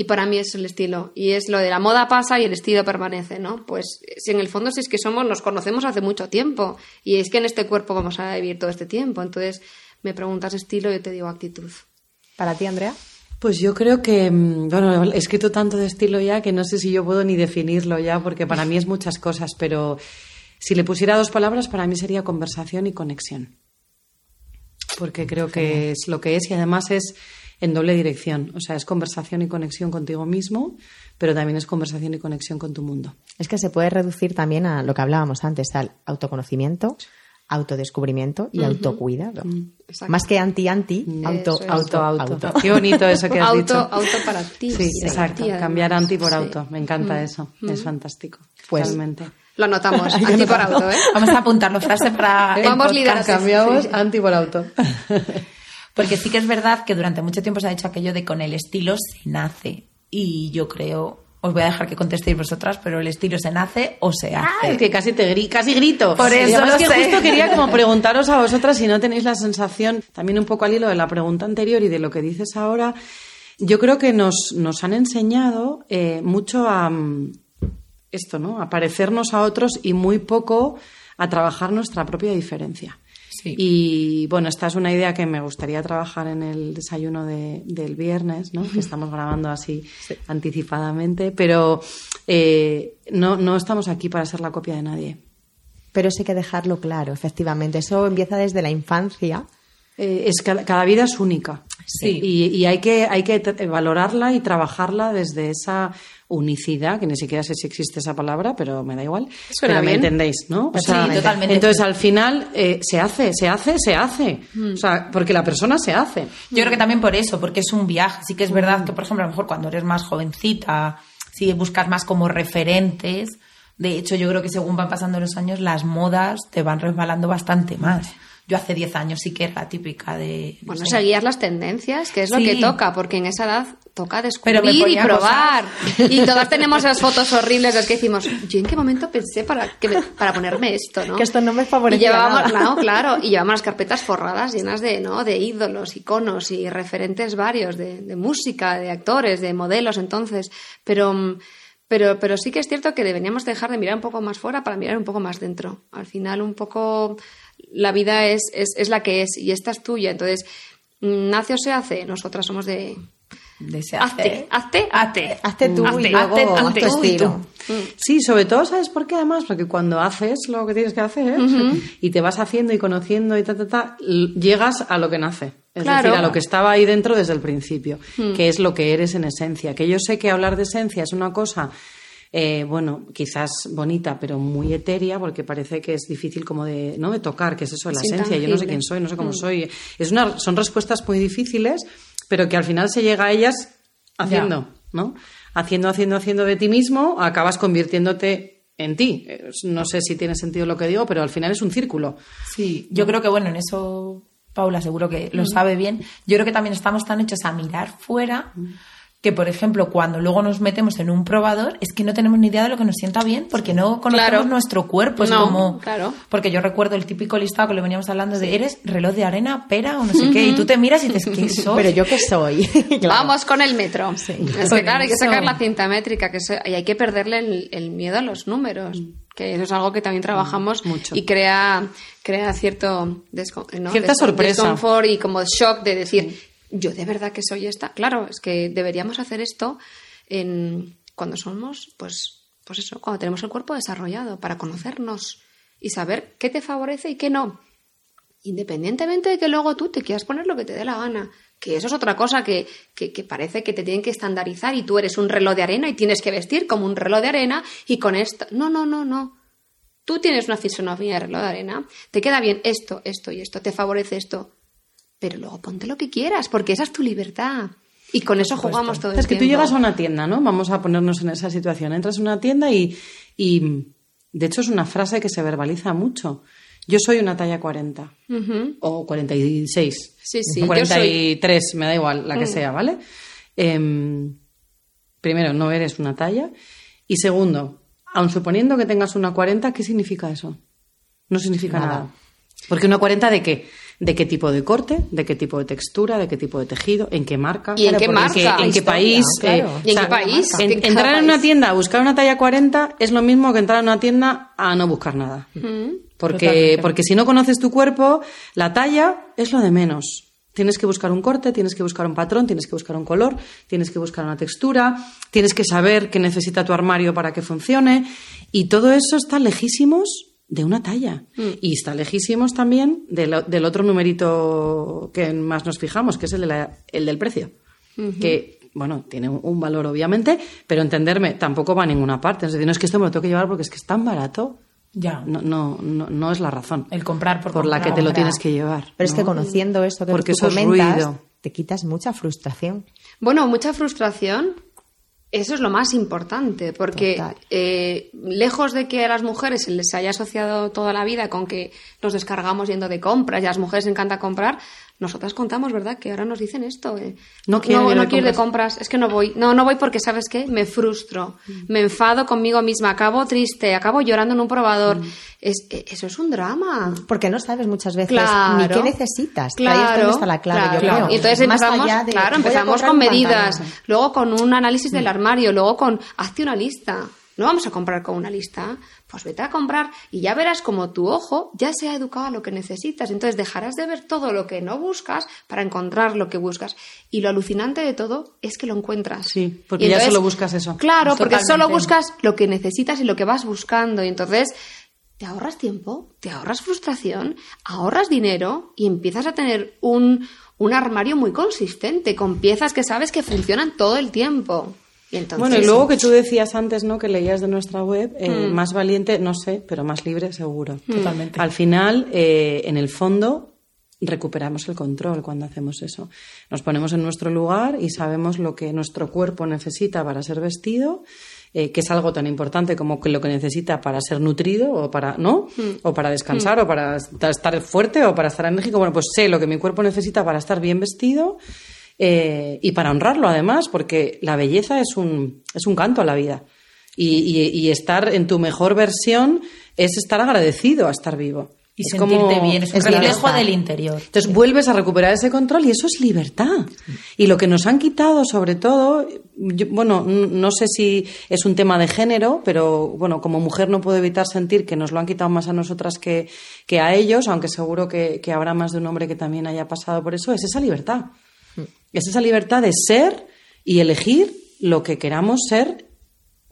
Y para mí es el estilo. Y es lo de la moda pasa y el estilo permanece, ¿no? Pues si en el fondo si es que somos, nos conocemos hace mucho tiempo. Y es que en este cuerpo vamos a vivir todo este tiempo. Entonces me preguntas estilo y yo te digo actitud. Para ti, Andrea. Pues yo creo que, mm, bueno, he escrito tanto de estilo ya que no sé si yo puedo ni definirlo ya, porque para mí es muchas cosas, pero si le pusiera dos palabras, para mí sería conversación y conexión. Porque creo que es lo que es y además es en doble dirección. O sea, es conversación y conexión contigo mismo, pero también es conversación y conexión con tu mundo. Es que se puede reducir también a lo que hablábamos antes, al autoconocimiento, autodescubrimiento y autocuidado. Exacto. Más que anti-anti, auto, es. auto, Auto, auto. Qué bonito eso que has Auto, dicho. auto para ti. Sí, para exacto. ti. Cambiar anti por Sí. auto. Me encanta eso. Es fantástico. Pues- Totalmente. Lo anotamos, [laughs] anti por auto, ¿eh? Vamos a apuntarlo, frase para. Vamos liderando. Cambiamos Sí. anti por auto. [laughs] Porque sí que es verdad que durante mucho tiempo se ha dicho aquello de con el estilo se nace. Y yo creo, os voy a dejar que contestéis vosotras, pero el estilo se nace o se hace. Ah, es que casi te gri- casi grito. Por eso lo que sé. justo quería como [laughs] preguntaros a vosotras si no tenéis la sensación, también un poco al hilo de la pregunta anterior y de lo que dices ahora, yo creo que nos, nos han enseñado eh, mucho a mm, esto, ¿no? A parecernos a otros y muy poco a trabajar nuestra propia diferencia. Sí. Y bueno, esta es una idea que me gustaría trabajar en el desayuno de- del viernes, ¿no? que [laughs] estamos grabando así anticipadamente, pero eh, no, no estamos aquí para ser la copia de nadie. Pero sí hay que dejarlo claro, efectivamente. Eso empieza desde la infancia. Eh, es cada, cada vida es única. Sí. Y, y hay que, hay que valorarla y trabajarla desde esa unicidad, que ni siquiera sé si existe esa palabra, pero me da igual. Suena pero me bien. entendéis, ¿no? O Sí, sea, totalmente. Entonces, al final, eh, se hace, se hace, se hace. O sea, porque la persona se hace. Yo creo que también por eso, porque es un viaje. Sí que es verdad que, por ejemplo, a lo mejor cuando eres más jovencita, si buscas más como referentes. De hecho, yo creo que según van pasando los años, las modas te van resbalando bastante más. Yo hace 10 años sí que era la típica de. no Bueno, sé, seguías las tendencias, que es lo Sí. que toca, porque en esa edad toca Pero descubrir y probar. Y todas tenemos esas fotos horribles las que decimos, yo en qué momento pensé para, que me- para ponerme esto, ¿no? Que esto no me Y favorecía llevábamos, nada. no, claro, [laughs] y llevamos las carpetas forradas llenas de, ¿no? de ídolos, iconos y referentes varios de, de música, de actores, de modelos, entonces. Pero, pero, pero sí que es cierto que deberíamos dejar de mirar un poco más fuera para mirar un poco más dentro. Al final, un poco la vida es, es, es la que es y esta es tuya. Entonces, nace o se hace, nosotras somos de. De Hazte, hazte, hazte. Hazte tú Hazte, y luego hazte, haz hazte tu tú y estilo. tú. Sí, sobre todo, ¿sabes por qué? Además, porque cuando haces lo que tienes que hacer y te vas haciendo y conociendo y ta, ta, ta, llegas a lo que nace. Es Claro. decir, a lo que estaba ahí dentro desde el principio, que es lo que eres en esencia. Que yo sé que hablar de esencia es una cosa, eh, bueno, quizás bonita, pero muy etérea, porque parece que es difícil como de, ¿no? de tocar, que es eso, la Es esencia. Yo no sé quién soy, no sé cómo soy. Es una, son respuestas muy difíciles, pero que al final se llega a ellas haciendo, ¿no? Haciendo, haciendo, haciendo de ti mismo, acabas convirtiéndote en ti. Eh, No sé si tiene sentido lo que digo, pero al final es un círculo. Sí, yo creo que bueno, en eso Paula seguro que lo sabe bien. Yo creo que también estamos tan hechos a mirar fuera que, por ejemplo, cuando luego nos metemos en un probador, es que no tenemos ni idea de lo que nos sienta bien, porque no conocemos Claro. nuestro cuerpo. Es No, como. claro. Porque yo recuerdo el típico listado que le veníamos hablando de eres reloj de arena, pera o no sé qué, y tú te miras y dices, ¿qué [laughs] soy? Pero yo qué soy. [laughs] Claro. Vamos con el metro. Es que claro, hay que sacar la cinta métrica que eso- y hay que perderle el, el miedo a los números. Que eso es algo que también trabajamos Mm, mucho. y crea, crea cierto ¿no? Cierta Des- sorpresa. desconfort y como shock de decir, yo de verdad que soy esta. Claro, es que deberíamos hacer esto en, cuando somos, pues, pues eso, cuando tenemos el cuerpo desarrollado, para conocernos y saber qué te favorece y qué no. Independientemente de que luego tú te quieras poner lo que te dé la gana. Que eso es otra cosa que, que, que parece que te tienen que estandarizar y tú eres un reloj de arena y tienes que vestir como un reloj de arena y con esto. No, no, no, no. Tú tienes una fisonomía de reloj de arena, te queda bien esto, esto y esto, te favorece esto. Pero luego ponte lo que quieras, porque esa es tu libertad. Y con eso jugamos todo el Es que tú tiempo. llegas a una tienda, ¿no? Vamos a ponernos en esa situación. Entras a una tienda y, y de hecho es una frase que se verbaliza mucho. Yo soy una talla 40 Ujú. o 46. Sí, sí, o yo 43, me da igual la que Mm. sea, ¿vale? Em, primero, no eres una talla. Y segundo, aun suponiendo que tengas una 40, ¿qué significa eso? No significa Nada. nada. Porque una 40 de qué? ¿De qué tipo de corte? ¿De qué tipo de textura? ¿De qué tipo de tejido? ¿En qué marca? ¿Y en qué porque marca? ¿En qué Historia, país? claro. ¿Y en qué país? en- ¿En cada entrar en una tienda a buscar una talla 40 es lo mismo que entrar en una tienda a no buscar nada. Porque, Totalmente. porque si no conoces tu cuerpo, la talla es lo de menos. Tienes que buscar un corte, tienes que buscar un patrón, tienes que buscar un color, tienes que buscar una textura, tienes que saber qué necesita tu armario para que funcione. Y todo eso está lejísimos de una talla. Y está lejísimos también del, del otro numerito que más nos fijamos, que es el, de la- el del precio. Que, bueno, tiene un, un valor obviamente, pero entenderme, tampoco va a ninguna parte. Es decir, no es que esto me lo tengo que llevar porque es que es tan barato. Ya. No, no, no, no es la razón El comprar por, por la que comprar. te lo tienes que llevar. Pero es que ¿no? conociendo esto que Porque tú eso es comentas, ruido. te quitas mucha frustración. Bueno, mucha frustración. Eso es lo más importante, porque eh, lejos de que a las mujeres se les haya asociado toda la vida con que nos descargamos yendo de compras y a las mujeres les encanta comprar, nosotras contamos, ¿verdad? Que ahora nos dicen esto. eh, No quiero ir no de quiero ir de compras. es que no voy. No, no voy porque, ¿sabes qué? Me frustro, me enfado conmigo misma, acabo triste, acabo llorando en un probador. Mm. Es, eh, eso es un drama. Porque no sabes muchas veces Claro. ni qué necesitas. Claro, ahí es donde está la clave, yo claro. creo. Y entonces Más empezamos, de, claro, empezamos con medidas, luego con un análisis del armario, luego con hazte una lista. No vamos a comprar con una lista, pues vete a comprar y ya verás como tu ojo ya se ha educado a lo que necesitas. Entonces dejarás de ver todo lo que no buscas para encontrar lo que buscas. Y lo alucinante de todo es que lo encuentras. Sí, porque ya solo buscas eso. Claro, porque solo buscas lo que necesitas y lo que vas buscando. Y entonces te ahorras tiempo, te ahorras frustración, ahorras dinero y empiezas a tener un, un armario muy consistente, con piezas que sabes que funcionan todo el tiempo. Y entonces, Bueno, y luego que tú decías antes, ¿no? Que leías de nuestra web, eh, Mm. más valiente, no sé, pero más libre seguro. Totalmente. Al final, eh, en el fondo, recuperamos el control cuando hacemos eso. Nos ponemos en nuestro lugar y sabemos lo que nuestro cuerpo necesita para ser vestido, eh, que es algo tan importante como que lo que necesita para ser nutrido o para, ¿no? O para descansar o para estar fuerte o para estar enérgico. Bueno, pues sé lo que mi cuerpo necesita para estar bien vestido eh, y para honrarlo además, porque la belleza es un, es un canto a la vida. Y, y- y estar en tu mejor versión es estar agradecido a estar vivo. Y Es sentirte como- bien, es un es reflejo del interior. entonces vuelves a recuperar ese control y eso es libertad. Y lo que nos han quitado, sobre todo, yo- bueno, no sé si es un tema de género, pero bueno, como mujer no puedo evitar sentir que nos lo han quitado más a nosotras que, que a ellos, aunque seguro que, que habrá más de un hombre que también haya pasado por eso, es esa libertad. Es esa libertad de ser y elegir lo que queramos ser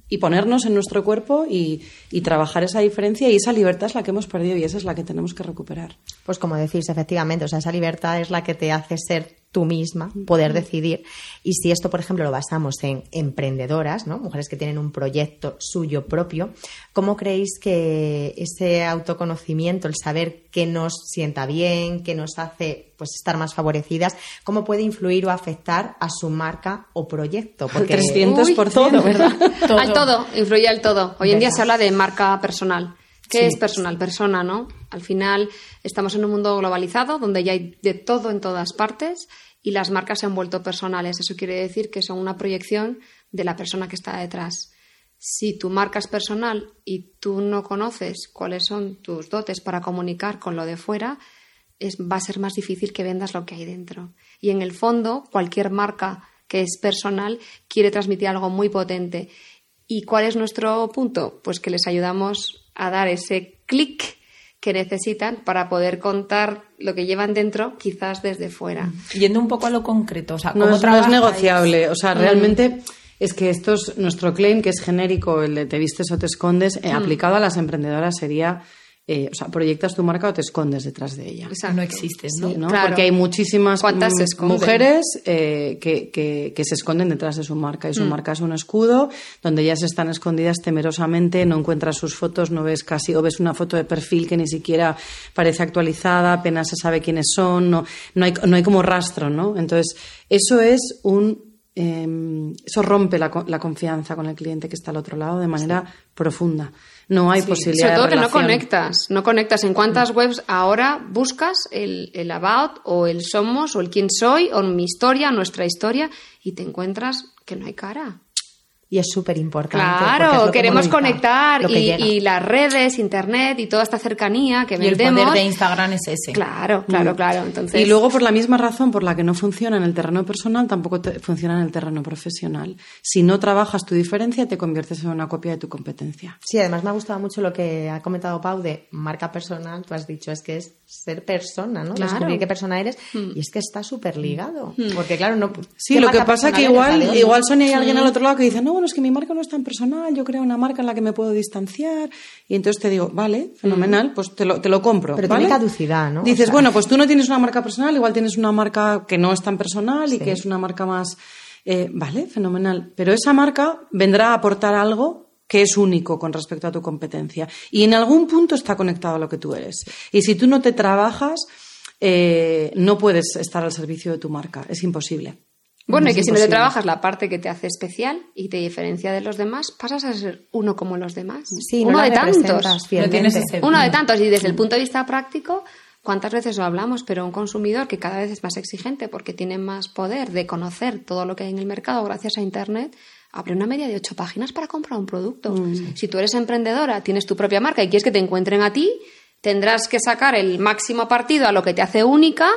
y ponernos en nuestro cuerpo y, y trabajar esa diferencia y esa libertad es la que hemos perdido y esa es la que tenemos que recuperar. Pues como decís, efectivamente, o sea, esa libertad es la que te hace ser tú misma, poder decidir. Y si esto, por ejemplo, lo basamos en emprendedoras, ¿no? Mujeres que tienen un proyecto suyo propio, ¿cómo creéis que ese autoconocimiento, el saber qué nos sienta bien, qué nos hace pues estar más favorecidas, cómo puede influir o afectar a su marca o proyecto? Al 300%, todo, ¿verdad? [laughs] Todo. Al todo, influye al todo. Hoy en día se habla de marca personal. ¿Qué Sí. es personal? Persona, ¿no? Al final estamos en un mundo globalizado donde ya hay de todo en todas partes y las marcas se han vuelto personales. Eso quiere decir que son una proyección de la persona que está detrás. Si tu marca es personal y tú no conoces cuáles son tus dotes para comunicar con lo de fuera, es, va a ser más difícil que vendas lo que hay dentro. Y en el fondo, cualquier marca que es personal quiere transmitir algo muy potente. ¿Y cuál es nuestro punto? Pues que les ayudamos a dar ese clic que necesitan para poder contar lo que llevan dentro, quizás desde fuera. Yendo un poco a lo concreto, o sea, No ¿cómo es, no es trabajáis? negociable. O sea, realmente es que esto es nuestro claim, que es genérico, el de te vistes o te escondes, eh, aplicado a las emprendedoras sería, eh, o sea, proyectas tu marca o te escondes detrás de ella. Exacto. No existes, ¿no? ¿no? Claro. Porque hay muchísimas ¿Cuántas se mm, mujeres eh, que, que- que se esconden detrás de su marca y su marca es un escudo donde ellas están escondidas temerosamente, no encuentras sus fotos, no ves casi, o ves una foto de perfil que ni siquiera parece actualizada, apenas se sabe quiénes son, no, no, hay, no hay como rastro, ¿no? Entonces, eso es un... eh, eso rompe la, co- la confianza con el cliente que está al otro lado de manera profunda. No hay posibilidad Sobre todo de que no conectas, no conectas. ¿En cuántas webs ahora buscas el, el about o el somos o el quién soy o mi historia, nuestra historia y te encuentras que no hay cara? Y es súper importante. Claro, queremos conectar y, y las redes, internet y toda esta cercanía que Y el vendemos. poder de Instagram es ese. Claro, claro, claro. Entonces, Y luego, por la misma razón por la que no funciona en el terreno personal, tampoco te- funciona en el terreno profesional. Si no trabajas tu diferencia, te conviertes en una copia de tu competencia. Sí, además me ha gustado mucho lo que ha comentado Pau de marca personal. Tú has dicho, es que es ser persona, ¿no? Claro. Descubrir qué persona eres. Y es que está súper ligado. Porque, claro, no. Sí, ¿qué lo que pasa que eres? Igual, otro. igual Sonia hay alguien al otro lado que dice, no, bueno, es que mi marca no es tan personal, yo creo una marca en la que me puedo distanciar. Y entonces te digo, vale, fenomenal, pues te lo, te lo compro. Pero ¿vale? tiene caducidad, ¿no? Dices, O sea- bueno, pues tú no tienes una marca personal, igual tienes una marca que no es tan personal y que es una marca más. eh, vale, fenomenal. Pero esa marca vendrá a aportar algo que es único con respecto a tu competencia. Y en algún punto está conectado a lo que tú eres. Y si tú no te trabajas, eh, no puedes estar al servicio de tu marca. Es imposible. Bueno, y que si no te trabajas la parte que te hace especial y te diferencia de los demás, pasas a ser uno como los demás. Sí, no uno la de tantos. fielmente. tienes ese- Uno de tantos. Y desde el punto de vista práctico, ¿cuántas veces lo hablamos? Pero un consumidor que cada vez es más exigente porque tiene más poder de conocer todo lo que hay en el mercado gracias a Internet, abre una media de ocho páginas para comprar un producto. Si tú eres emprendedora, tienes tu propia marca y quieres que te encuentren a ti, tendrás que sacar el máximo partido a lo que te hace única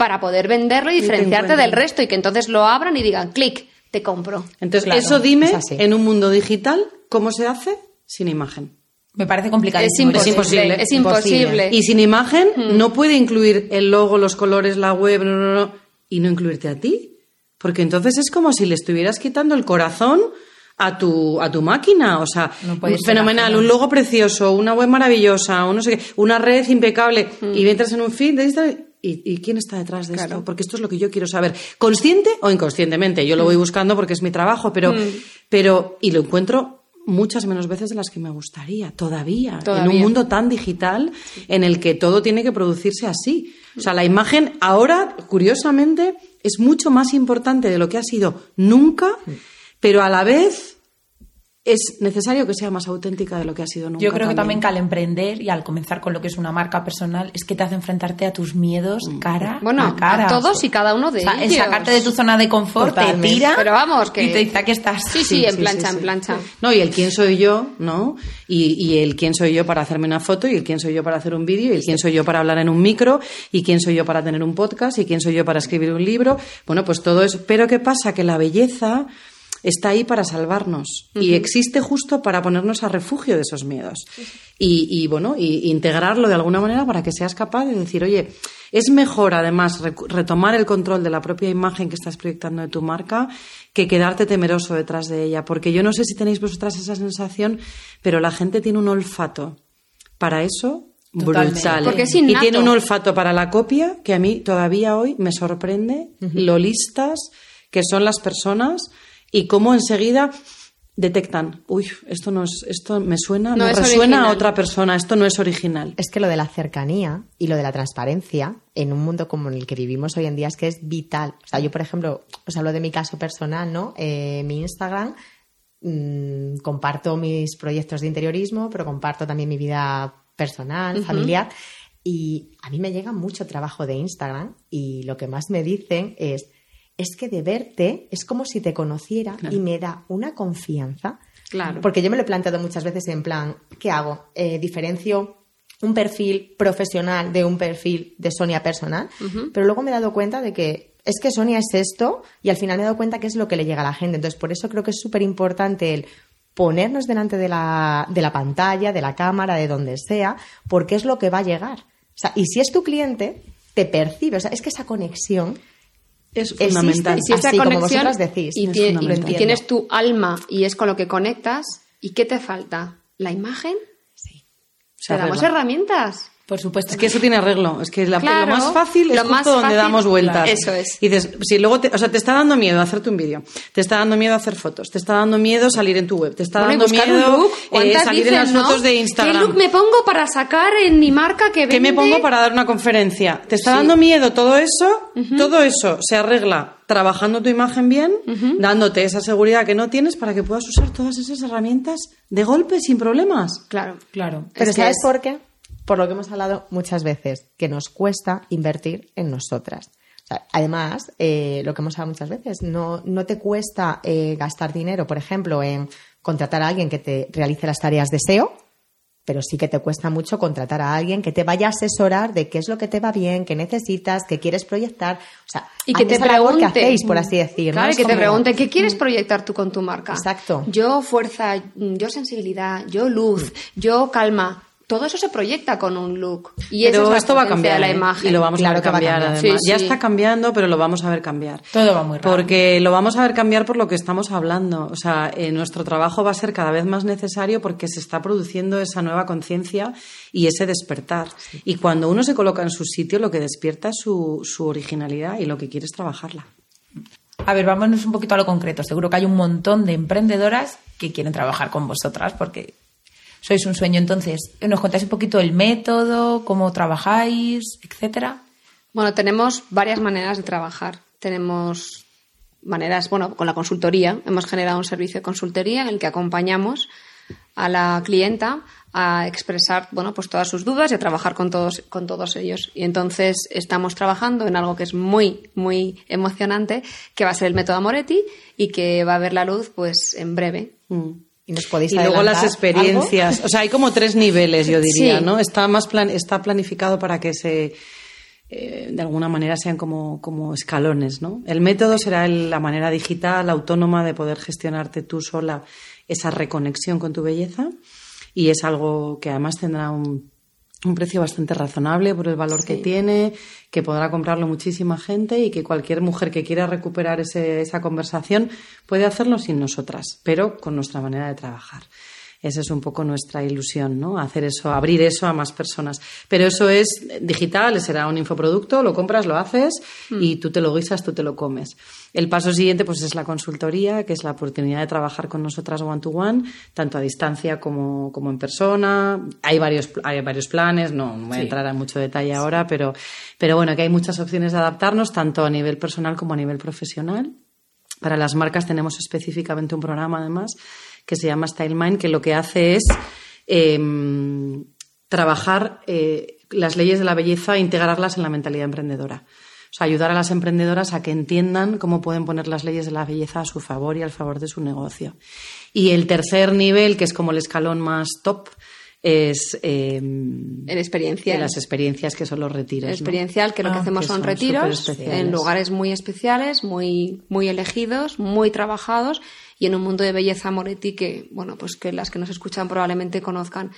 para poder venderlo y te diferenciarte del resto y que entonces lo abran y digan, clic, te compro. Entonces, Claro, eso dime, es en un mundo digital, ¿cómo se hace sin imagen? Me parece complicado. Es imposible. imposible, Es imposible. Y sin imagen no puede incluir el logo, los colores, la web, no, no, no, y no incluirte a ti. Porque entonces es como si le estuvieras quitando el corazón a tu, a tu máquina. O sea, No fenomenal, un logo precioso, una web maravillosa, un no sé qué, una red impecable, y entras en un feed de Instagram. ¿Y, y quién está detrás de esto? Porque esto es lo que yo quiero saber. ¿Consciente o inconscientemente? Yo lo voy buscando porque es mi trabajo, pero, pero y lo encuentro muchas menos veces de las que me gustaría, todavía, en Todavía. un mundo tan digital en el que todo tiene que producirse así. O sea, la imagen ahora, curiosamente, es mucho más importante de lo que ha sido nunca, pero a la vez es necesario que sea más auténtica de lo que ha sido nunca. Yo creo que también que al emprender y al comenzar con lo que es una marca personal es que te hace enfrentarte a tus miedos Mm. cara Bueno, a cara. todos y cada uno de O sea, el ellos. sacarte de tu zona de confort Totalmente. te tira Pero vamos, que- y te dice aquí estás. Sí, sí, en plancha, en plancha. No, y el quién soy yo, ¿no? Y, y el quién soy yo para hacerme una foto, y el quién soy yo para hacer un vídeo, y el quién soy yo para hablar en un micro, y quién soy yo para tener un podcast, y quién soy yo para escribir un libro. Bueno, pues todo eso. Pero ¿qué pasa? Que la belleza está ahí para salvarnos y existe justo para ponernos a refugio de esos miedos. Y, y, bueno, y integrarlo de alguna manera para que seas capaz de decir, oye, es mejor además retomar el control de la propia imagen que estás proyectando de tu marca que quedarte temeroso detrás de ella. Porque yo no sé si tenéis vosotras esa sensación, pero la gente tiene un olfato para eso Totalmente. brutal. Porque es y tiene un olfato para la copia que a mí todavía hoy me sorprende lo listas que son las personas y cómo enseguida detectan, uy, esto no es, esto me suena, No me es resuena a otra persona, esto no es original. Es que lo de la cercanía y lo de la transparencia en un mundo como en el que vivimos hoy en día es que es vital. O sea, yo, por ejemplo, os hablo de mi caso personal, ¿no? Eh, mi Instagram, mm, comparto mis proyectos de interiorismo, pero comparto también mi vida personal, familiar. Y a mí me llega mucho trabajo de Instagram y lo que más me dicen es, es que de verte es como si te conociera y me da una confianza. Claro. Porque yo me lo he planteado muchas veces en plan, ¿qué hago? Eh, diferencio un perfil profesional de un perfil de Sonia personal, pero luego me he dado cuenta de que es que Sonia es esto y al final me he dado cuenta que es lo que le llega a la gente. Entonces, por eso creo que es súper importante el ponernos delante de la, de la pantalla, de la cámara, de donde sea, porque es lo que va a llegar. O sea, y si es tu cliente, te percibe. O sea, es que esa conexión Es Existe, fundamental. Y si esa Así como conexión vosotras decís, y, es tie- y- fundamental. y tienes tu alma y es con lo que conectas, ¿y qué te falta? ¿La imagen? Se Te damos arregla. herramientas. Por supuesto. Es que eso tiene arreglo. Es que la- Claro, lo más fácil es lo justo más donde fácil, damos vueltas. claro. Eso es. Y dices, si luego, te, o sea, te está dando miedo hacerte un vídeo, te está dando miedo hacer fotos, te está dando miedo salir en tu web, te está Bueno, dando miedo look. eh, ¿Cuántas salir en dicen, las no? fotos de Instagram. ¿Qué look me pongo para sacar en mi marca que vende? ¿Qué me pongo para dar una conferencia? ¿Te está Sí. dando miedo todo eso? Todo eso se arregla trabajando tu imagen bien, dándote esa seguridad que no tienes para que puedas usar todas esas herramientas de golpe sin problemas. Claro. Claro. Pero Es que ¿sabes es- por qué? Por lo que hemos hablado muchas veces, que nos cuesta invertir en nosotras. O sea, además, eh, lo que hemos hablado muchas veces, no, no te cuesta eh, gastar dinero, por ejemplo, en contratar a alguien que te realice las tareas de SEO, pero sí que te cuesta mucho contratar a alguien que te vaya a asesorar de qué es lo que te va bien, qué necesitas, qué quieres proyectar. O sea, Y que te pregunte. que hacéis, por así decir. ¿no? Claro, Es que te pregunte, ¿qué quieres proyectar tú con tu marca? Exacto. Yo fuerza, yo sensibilidad, yo luz, yo calma. Todo eso se proyecta con un look. Y pero es la esto va a cambiar la ¿eh? imagen. y lo vamos Claro a ver que va a cambiar, cambiar. Sí, Ya sí. está cambiando, pero lo vamos a ver cambiar. Todo va muy rápido. Porque lo vamos a ver cambiar por lo que estamos hablando. O sea, eh, nuestro trabajo va a ser cada vez más necesario porque se está produciendo esa nueva conciencia y ese despertar. Y cuando uno se coloca en su sitio, lo que despierta es su, su originalidad y lo que quiere es trabajarla. A ver, vámonos un poquito a lo concreto. Seguro que hay un montón de emprendedoras que quieren trabajar con vosotras porque sois un sueño. Entonces, ¿nos contáis un poquito el método, cómo trabajáis, etcétera? Bueno, tenemos varias maneras de trabajar. Tenemos maneras, bueno, con la consultoría. Hemos generado un servicio de consultoría en el que acompañamos a la clienta a expresar, bueno, pues todas sus dudas y a trabajar con todos, con todos ellos. Y entonces estamos trabajando en algo que es muy, muy emocionante, que va a ser el método Moretti y que va a ver la luz, pues, en breve. Mm. Y nos podéis Y luego las experiencias. O sea, hay como tres niveles, yo diría, Sí. ¿no? Está más plan, está planificado para que se eh, de alguna manera sean como, como escalones, ¿no? El método será el- la manera digital, autónoma de poder gestionarte tú sola esa reconexión con tu belleza y es algo que además tendrá un, un precio bastante razonable por el valor que tiene, que podrá comprarlo muchísima gente y que cualquier mujer que quiera recuperar ese- esa conversación puede hacerlo sin nosotras, pero con nuestra manera de trabajar. Esa es un poco nuestra ilusión, ¿no? Hacer eso, abrir eso a más personas. Pero eso es digital, será un infoproducto, lo compras, lo haces y tú te lo guisas, tú te lo comes. El paso siguiente, pues, es la consultoría, que es la oportunidad de trabajar con nosotras one to one, tanto a distancia como, como en persona. Hay varios, hay varios planes, no, no voy a entrar en mucho detalle ahora, pero, pero bueno, que hay muchas opciones de adaptarnos, tanto a nivel personal como a nivel profesional. Para las marcas tenemos específicamente un programa, además, que se llama Style Mind, que lo que hace es em, trabajar eh, las leyes de la belleza e integrarlas en la mentalidad emprendedora. O sea, ayudar a las emprendedoras a que entiendan cómo pueden poner las leyes de la belleza a su favor y al favor de su negocio. Y el tercer nivel, que es como el escalón más top, es eh, en experiencia. las experiencias que son los retiros. El experiencial, que lo que Ah, hacemos que son son retiros en lugares muy especiales, muy, muy elegidos, muy trabajados y en un mundo de belleza Moretti que, bueno, pues que las que nos escuchan probablemente conozcan.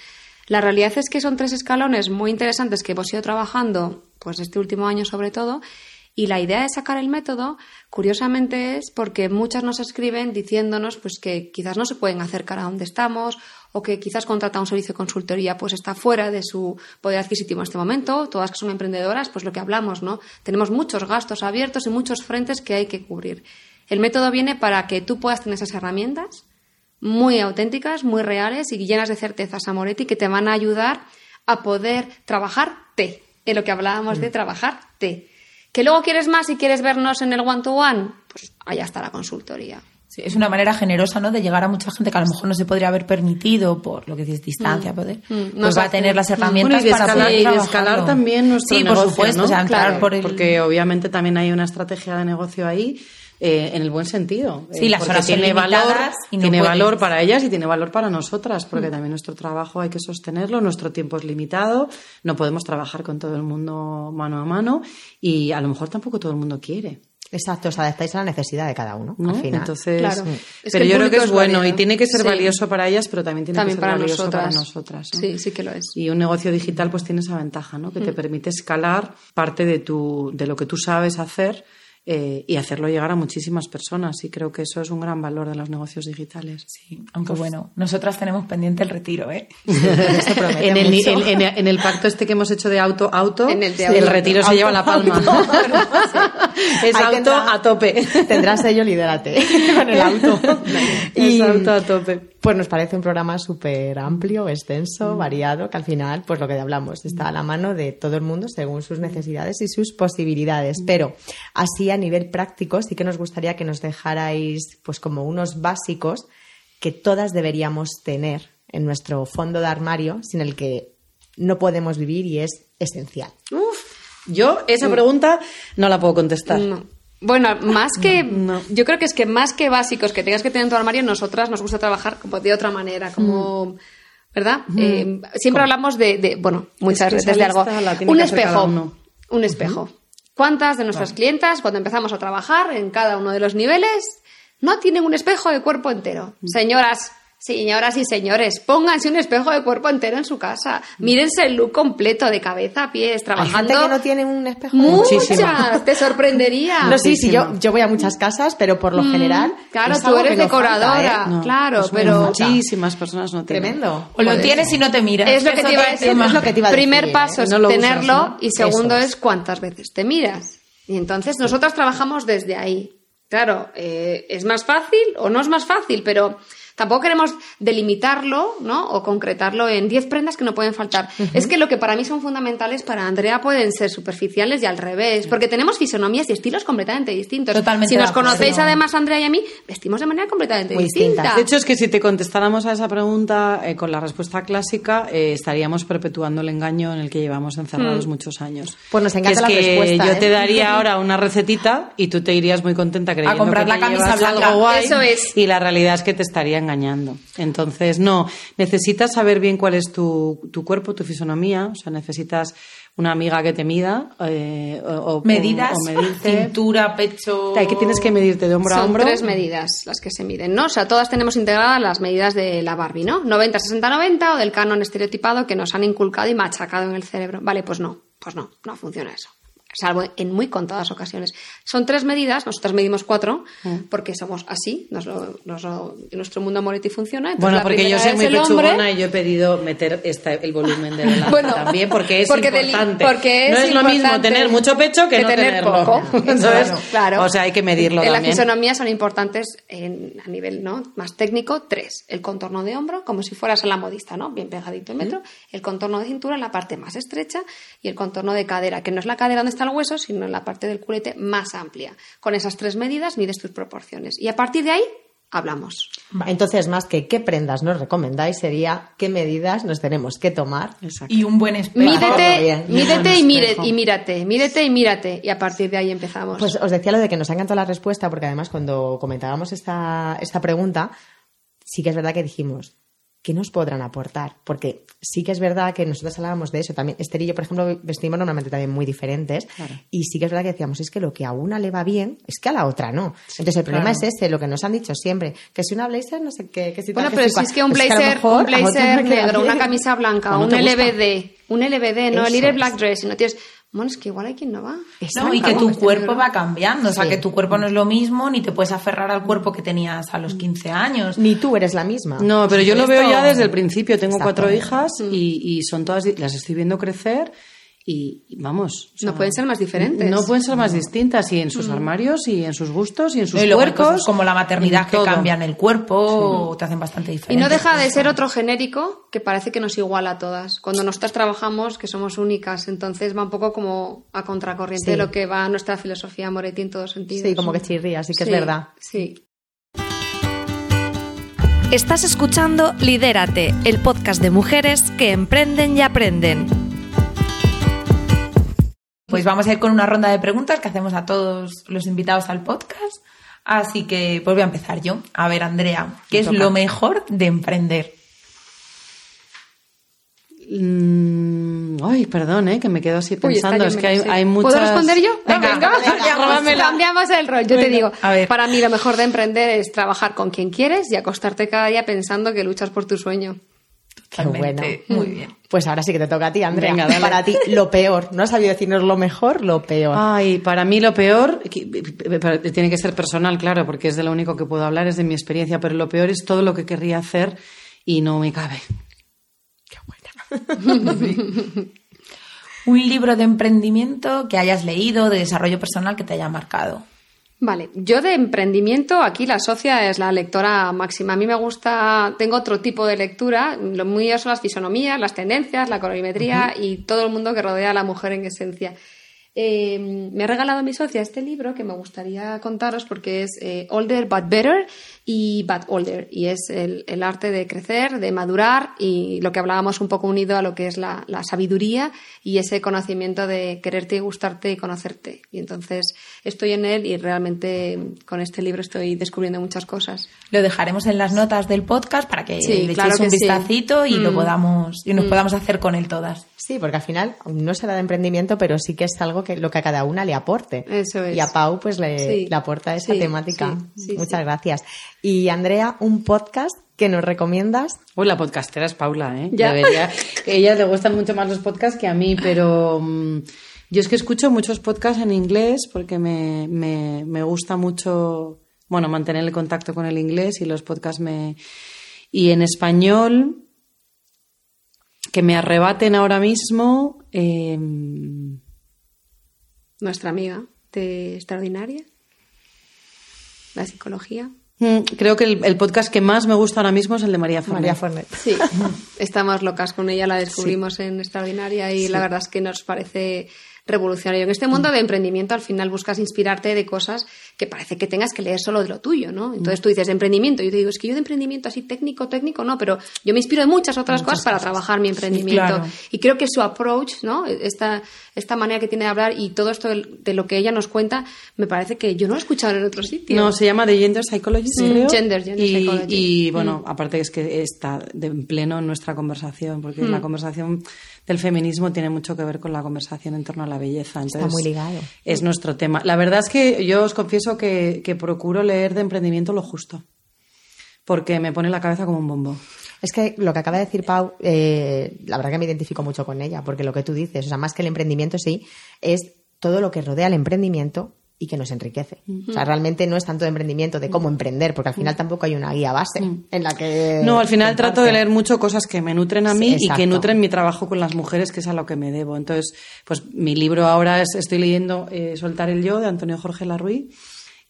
La realidad es que son tres escalones muy interesantes que hemos ido trabajando, pues este último año sobre todo, y la idea de sacar el método, curiosamente, es porque muchas nos escriben diciéndonos pues que quizás no se pueden acercar a donde estamos o que quizás contratar un servicio de consultoría pues está fuera de su poder adquisitivo en este momento. Todas que son emprendedoras, pues lo que hablamos, ¿no? Tenemos muchos gastos abiertos y muchos frentes que hay que cubrir. El método viene para que tú puedas tener esas herramientas muy auténticas, muy reales y llenas de certezas, Amoretti, que te van a ayudar a poder trabajarte, en lo que hablábamos de trabajarte. ¿Que luego quieres más y quieres vernos en el one-to-one? Pues allá está la consultoría. Sí, es una manera generosa, ¿no? De llegar a mucha gente que a lo mejor no se podría haber permitido por lo que dices distancia, poder. Mm, Pues nos va a tener las Bueno, herramientas y de para escalar, poder y de trabajarlo. escalar también nuestro sí, negocio, por supuesto, ¿no? o sea, entrar Claro, por el... Porque obviamente también hay una estrategia de negocio ahí eh, en el buen sentido. Sí, Eh, las porque horas son tiene valor, limitadas y no tiene puedes- valor para ellas y tiene valor para nosotras, porque Mm. también nuestro trabajo hay que sostenerlo, nuestro tiempo es limitado, no podemos trabajar con todo el mundo mano a mano y a lo mejor tampoco todo el mundo quiere. Exacto, os adaptáis a la necesidad de cada uno, ¿no? al final. Entonces, Claro. mm. Es pero yo creo que es es bueno y tiene que ser Sí. valioso para ellas, pero también tiene También que ser para valioso para nosotras. nosotras. ¿no? Sí, sí que lo es. Y un negocio digital pues tiene esa ventaja, ¿no? Que te permite escalar parte de, tu, de lo que tú sabes hacer eh, y hacerlo llegar a muchísimas personas. Y creo que eso es un gran valor de los negocios digitales. Sí, aunque bueno, nosotras tenemos pendiente el retiro, ¿eh? [laughs] En el, mucho. en, en- en el pacto este que hemos hecho de auto-auto, En el de el auto- retiro se lleva la palma. [laughs] es Ahí auto tendrá- a tope. Tendrás sello lidérate [laughs] con el auto. Es auto a tope. Pues nos parece un programa súper amplio, extenso, variado, que al final, pues lo que hablamos, está a la mano de todo el mundo según sus necesidades y sus posibilidades. Pero así a nivel práctico sí que nos gustaría que nos dejarais pues como unos básicos que todas deberíamos tener en nuestro fondo de armario, sin el que no podemos vivir y es esencial. Yo esa pregunta no la puedo contestar. No. Bueno, más que. [laughs] No. Yo creo que es que más que básicos que tengas que tener en tu armario, nosotras nos gusta trabajar como de otra manera, como. ¿Verdad? Eh, siempre hablamos de, de- Bueno, muchas veces de algo. Un espejo. Un espejo. ¿Cuántas de nuestras clientas, cuando empezamos a trabajar en cada uno de los niveles, no tienen un espejo de cuerpo entero? Señoras. Señoras y señores, pónganse un espejo de cuerpo entero en su casa. Mírense el look completo de cabeza a pies, Hay trabajando. gente que no tiene un espejo. Muchas, te sorprendería. No, sí, sí, yo, yo voy a muchas casas, pero por lo general. Mm, claro, es tú eres decoradora. falta, ¿eh? No, Claro, pues pero- muchísimas personas no tienen. Tremendo. O lo tienes y no te miras. Es lo que te iba a decir. es lo que te iba a decir, Primer ¿eh? paso es No lo usas, tenerlo ¿no? y segundo es cuántas veces te miras. Y entonces nosotras trabajamos desde ahí. Claro, eh, es más fácil o no es más fácil, pero tampoco queremos delimitarlo, ¿no? O concretarlo en 10 prendas que no pueden faltar. Es que lo que para mí son fundamentales, para Andrea pueden ser superficiales y al revés, porque tenemos fisonomías y estilos completamente distintos. Totalmente si nos acuerdo. conocéis además, Andrea y a mí, vestimos de manera completamente Muy distinta. De hecho, es que si te contestáramos a esa pregunta eh, con la respuesta clásica, eh, estaríamos perpetuando el engaño en el que llevamos encerrados muchos años. Pues nos encanta la es que respuesta, Yo ¿eh? te daría ahora una recetita y tú te irías muy contenta creyendo comprar que la te camisa blanca. algo guay, Eso es. Y la realidad es que te estaría engañando. Entonces, no, necesitas saber bien cuál es tu, tu cuerpo, tu fisonomía. O sea, necesitas una amiga que te mida eh, o, Medidas, o medirte. cintura, pecho... Hay que tienes que medirte de hombro a Son hombro. tres medidas las que se miden, ¿no? O sea, todas tenemos integradas las medidas de la Barbie, ¿no? 90, 60, 90 o del canon estereotipado que nos han inculcado y machacado en el cerebro. Vale, pues no, pues no, no funciona eso. Salvo en muy contadas ocasiones. Son tres medidas, nosotras medimos cuatro, Mm. porque somos así, nos lo- nos lo- en nuestro mundo Moretti funciona. Bueno, porque yo soy muy hombre. pechugona y yo he pedido meter esta, el volumen de la [laughs] Bueno, también porque es porque importante. porque no es lo mismo tener mucho pecho que, que no tener tenerlo. poco. [laughs] Entonces, Claro, claro. O sea, hay que medirlo en también. la fisonomía son importantes en- a nivel ¿no? más técnico tres el contorno de hombro como si fueras a la modista no bien pegadito el metro el contorno de cintura la parte más estrecha y el contorno de cadera que no es la cadera donde está el hueso sino en la parte del culete más amplia con esas tres medidas mides tus proporciones y a partir de ahí hablamos. Entonces, más que qué prendas nos recomendáis, sería qué medidas nos tenemos que tomar. Exacto. Y un buen espejo. Mídete, bien. mídete y, mire, y mírate, mídete y mírate. Y a partir de ahí empezamos. Pues os decía lo de que nos ha encantado la respuesta, porque además cuando comentábamos esta, esta pregunta, sí que es verdad que dijimos, ¿qué nos podrán aportar? Porque sí que es verdad que nosotros hablábamos de eso. También Esther y yo, por ejemplo, vestimos normalmente también muy diferentes. Y sí que es verdad que decíamos, es que lo que a una le va bien, es que a la otra no. Entonces el problema claro. es ese, lo que nos han dicho siempre, que si una blazer, no sé qué, que si Bueno, pero si es que un Pues blazer, mejor un blazer negro, una camisa blanca, un. LBD, un LBD, no el Eso es. Black Dress, no tienes... Bueno, es que igual hay quien no va. No, y que tu cuerpo va cambiando, o sea, Sí. que tu cuerpo no es lo mismo, ni te puedes aferrar al cuerpo que tenías a los 15 años. Ni tú eres la misma. No, pero yo lo veo ya desde el principio. Tengo Exacto. cuatro hijas y, y son todas, las estoy viendo crecer y, y vamos. o No pueden ser más diferentes. No pueden ser más distintas y en sus armarios y en sus gustos y en sus y cuerpos. cosas como la maternidad que todo. cambian el cuerpo, te hacen bastante Y diferente. no deja de ser otro genérico que parece que nos iguala a todas. Cuando nosotras trabajamos, que somos únicas, entonces va un poco como a contracorriente Sí. de lo que va nuestra filosofía Moretti en todos sentidos. Sí, como que chirría, sí que es verdad. Sí. Estás escuchando Lidérate, el podcast de mujeres que emprenden y aprenden. Pues vamos a ir con una ronda de preguntas que hacemos a todos los invitados al podcast. Así que, pues voy a empezar yo. A ver, Andrea, ¿qué es toca. lo mejor de emprender? Mm, ay, perdón, ¿eh? que me quedo así pensando. es que hay, hay muchas. ¿Puedo responder yo? Venga, venga, cambiamos, cambiamos el rol. Yo te digo, para mí lo mejor de emprender es trabajar con quien quieres y acostarte cada día pensando que luchas por tu sueño. Qué Totalmente. bueno. Muy bien. Pues ahora sí que te toca a ti, Andrea. Venga, dale. Para ti, lo peor. No has sabido decirnos lo mejor, lo peor. Ay, para mí lo peor, tiene que ser personal, claro, porque es de lo único que puedo hablar, es de mi experiencia, pero lo peor es todo lo que querría hacer y no me cabe. [laughs] Un libro de emprendimiento que hayas leído, de desarrollo personal que te haya marcado. Vale, yo de emprendimiento, aquí la socia es la lectora máxima. A mí me gusta, tengo otro tipo de lectura, lo mío son las fisonomías, las tendencias, la colorimetría y todo el mundo que rodea a la mujer en esencia. Eh, me ha regalado mi socia este libro que me gustaría contaros porque es eh, Older but Better y But Older y es el, el arte de crecer, de madurar y lo que hablábamos un poco unido a lo que es la, la sabiduría y ese conocimiento de quererte y gustarte y conocerte. Y entonces estoy en él y realmente con este libro estoy descubriendo muchas cosas. Lo dejaremos en las notas del podcast para que Sí, le claro echéis un que sí. vistacito y lo Mm. podamos y nos podamos hacer con él todas. Sí, porque al final no será de emprendimiento, pero sí que es algo que lo que a cada una le aporte. Eso es. Y a Pau pues le, Sí. le aporta esa Sí, temática. sí, sí, Muchas sí. gracias. Y Andrea, un podcast que nos recomiendas. Uy, la podcastera es Paula, ¿eh? Ya. Debería- A [laughs] ella le gustan mucho más los podcasts que a mí, pero mm, yo es que escucho muchos podcasts en inglés porque me, me, me gusta mucho, bueno, mantener el contacto con el inglés y los podcasts me... Y en español, que me arrebaten ahora mismo, eh, Nuestra amiga de Extraordinaria, la psicología. Mm, creo que el, el podcast que más me gusta ahora mismo es el de María Fornet. María Fornet. Sí, [laughs] estamos locas con ella, la descubrimos en Extraordinaria y la verdad es que nos parece revolucionario. En este mundo de emprendimiento al final buscas inspirarte de cosas que parece que tengas que leer solo de lo tuyo, ¿no? Entonces tú dices de emprendimiento, yo te digo, es que yo de emprendimiento así técnico, técnico, no, pero yo me inspiro de muchas otras cosas para trabajar mi emprendimiento. claro. Y creo que su approach, ¿no? Esta, esta manera que tiene de hablar y todo esto de lo que ella nos cuenta, me parece que yo no lo he escuchado en otro sitio. No, se llama The Gender Psychologist, Mm, creo. Gender, Gender y, Psychology. y, bueno, aparte es que está de en pleno en nuestra conversación, porque Mm. la conversación del feminismo tiene mucho que ver con la conversación en torno a la belleza. Entonces, muy ligado. Es nuestro tema. La verdad es que yo os confieso que, que procuro leer de emprendimiento lo justo, porque me pone la cabeza como un bombo. Es que lo que acaba de decir Pau, eh, la verdad que me identifico mucho con ella, porque lo que tú dices, o sea, más que el emprendimiento sí, es todo lo que rodea el emprendimiento y que nos enriquece. O sea, realmente no es tanto de emprendimiento, de cómo emprender, porque al final tampoco hay una guía base en la que... No, al final trato de leer mucho cosas que me nutren a mí Sí, y que nutren mi trabajo con las mujeres, que es a lo que me debo. Entonces, pues mi libro ahora es, estoy leyendo eh, Soltar el yo de Antonio Jorge Larruy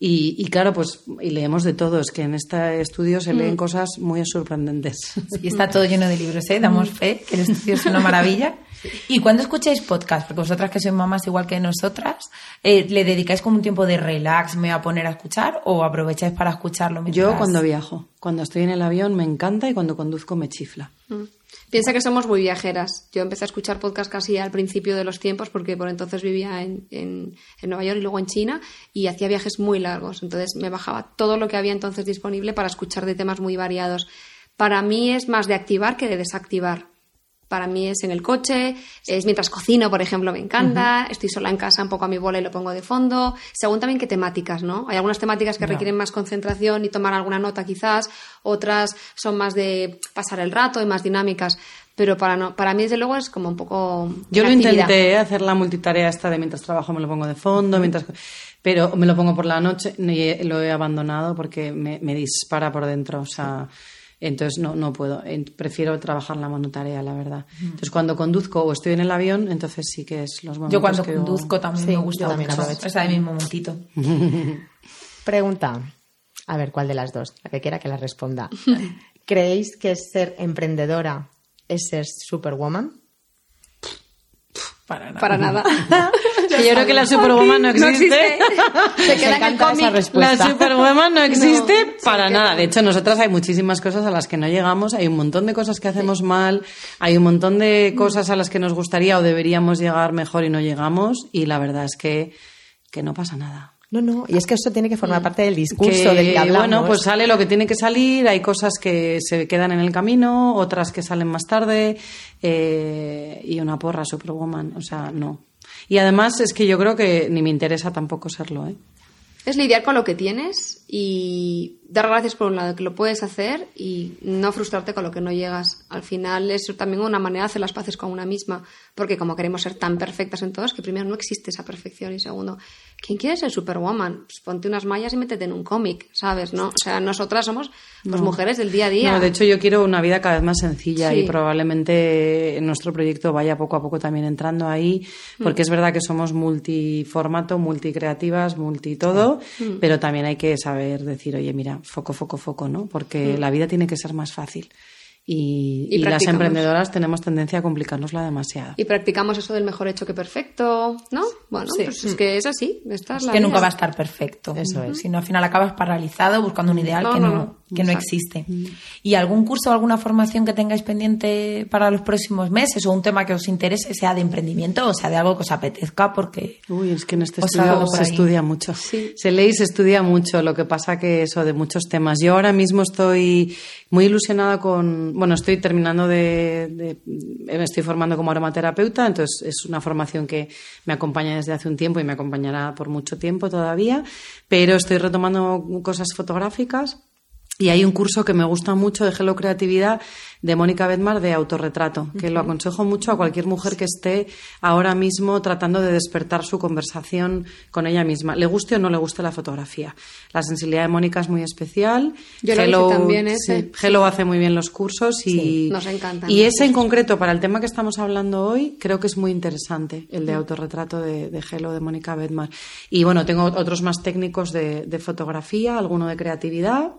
Y, y claro, pues y leemos de todo. Es que en este estudio se leen cosas muy sorprendentes. Y está todo lleno de libros, ¿eh? Damos fe que el estudio es una maravilla. ¿Y cuando escucháis podcast? Porque vosotras que sois mamás igual que nosotras, eh, ¿le dedicáis como un tiempo de relax, me voy a poner a escuchar o aprovecháis para escucharlo? Yo mientras- cuando viajo, cuando estoy en el avión me encanta y cuando conduzco me chifla. Mm. Piensa que somos muy viajeras. Yo empecé a escuchar podcast casi al principio de los tiempos porque por entonces vivía en, en- en Nueva York y luego en China y hacía viajes muy largos. Entonces me bajaba todo lo que había entonces disponible para escuchar de temas muy variados. Para mí es más de activar que de desactivar. Para mí es en el coche, es mientras cocino, por ejemplo, me encanta, estoy sola en casa, un poco a mi bola y lo pongo de fondo. Según también qué temáticas, ¿no? Hay algunas temáticas que requieren más concentración y tomar alguna nota quizás, otras son más de pasar el rato y más dinámicas. Pero para, no, para mí, desde luego, es como un poco. Yo lo actividad. intenté hacer la multitarea esta de mientras trabajo me lo pongo de fondo, mientras pero me lo pongo por la noche y lo he abandonado porque me, me dispara por dentro, o sea, entonces no, no puedo. En- Prefiero trabajar la monotarea, la verdad. Entonces cuando conduzco o estoy en el avión, entonces sí que es los momentos Yo cuando que conduzco también Sí, me gusta también mucho. Esa de mi momentito. [laughs] Pregunta. A ver, ¿cuál de las dos? La que quiera que la responda. [laughs] ¿Creéis que ser emprendedora es ser superwoman? Para nada. Para nada. [laughs] Que yo creo que la Superwoman no existe. Se queda en el esa cómic. respuesta. La Superwoman no [laughs] existe No, para sí, nada. De hecho, nosotras hay muchísimas cosas a las que no llegamos, hay un montón de cosas que hacemos mal, hay un montón de cosas a las que nos gustaría o deberíamos llegar mejor y no llegamos, y la verdad es que, que no pasa nada. No, no. Y es que eso tiene que formar parte del discurso Que, del que hablamos. bueno, pues sale lo que tiene que salir, hay cosas que se quedan en el camino, otras que salen más tarde, eh, y una porra Superwoman, o sea, no. Y además es que yo creo que ni me interesa tampoco serlo, ¿eh? Es lidiar con lo que tienes y dar gracias por un lado que lo puedes hacer y no frustrarte con lo que no llegas. Al final es también una manera de hacer las paces con una misma, porque como queremos ser tan perfectas en todos, que primero no existe esa perfección y segundo, ¿quién quiere ser Superwoman? Pues ponte unas mallas y métete en un cómic, ¿sabes? ¿No? O sea, nosotras somos pues, mujeres del día a día. No, de hecho yo quiero una vida cada vez más sencilla Sí. y probablemente nuestro proyecto vaya poco a poco también entrando ahí, porque es verdad que somos multiformato, multicreativas, multi todo, pero también hay que saber decir, oye, mira, foco, foco, foco, ¿no? Porque la vida tiene que ser más fácil. Y, Y y las emprendedoras tenemos tendencia a complicárnosla demasiado. Y practicamos eso del mejor hecho que perfecto, ¿no? Bueno, Sí. pues es que es así. Esta es Es la que nunca va a estar perfecto. Eso es. Si no, al final acabas paralizado buscando un ideal No, que no, no, que no existe. ¿Y algún curso o alguna formación que tengáis pendiente para los próximos meses o un tema que os interese, sea de emprendimiento o sea de algo que os apetezca? Porque Uy, es que en este estudio se ahí. estudia mucho. Sí. Se lee y se estudia mucho, lo que pasa que eso de muchos temas. Yo ahora mismo estoy muy ilusionada con, bueno, estoy terminando de, de- me estoy formando como aromaterapeuta, entonces es una formación que me acompaña desde hace un tiempo y me acompañará por mucho tiempo todavía, pero estoy retomando cosas fotográficas y hay un curso que me gusta mucho de Hello Creatividad de Mónica Bedmar de autorretrato, que lo aconsejo mucho a cualquier mujer que esté ahora mismo tratando de despertar su conversación con ella misma, le guste o no le guste la fotografía. La sensibilidad de Mónica es muy especial. Yo lo hice también ese. sí, Hello hace muy bien los cursos y, Sí, nos encantan y ese en concreto para el tema que estamos hablando hoy creo que es muy interesante, el de autorretrato de, de Hello de Mónica Bedmar. Y bueno, tengo otros más técnicos de, de fotografía, alguno de creatividad.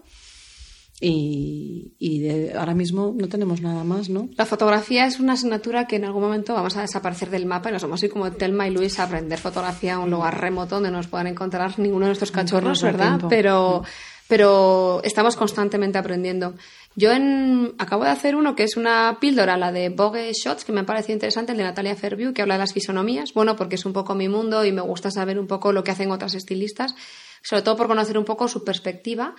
Y, y de- ahora mismo no tenemos nada más, ¿no? La fotografía es una asignatura que en algún momento vamos a desaparecer del mapa y nos vamos a ir como Telma y Luis a aprender fotografía a un lugar remoto donde no nos puedan encontrar ninguno de nuestros cachorros, ¿verdad? tiempo. Pero, pero estamos constantemente aprendiendo. Yo en- acabo de hacer uno que es una píldora, la de Vogue Shots, que me ha parecido interesante, el de Natalia Fairview, que habla de las fisonomías. Bueno, porque es un poco mi mundo y me gusta saber un poco lo que hacen otras estilistas sobre todo por conocer un poco su perspectiva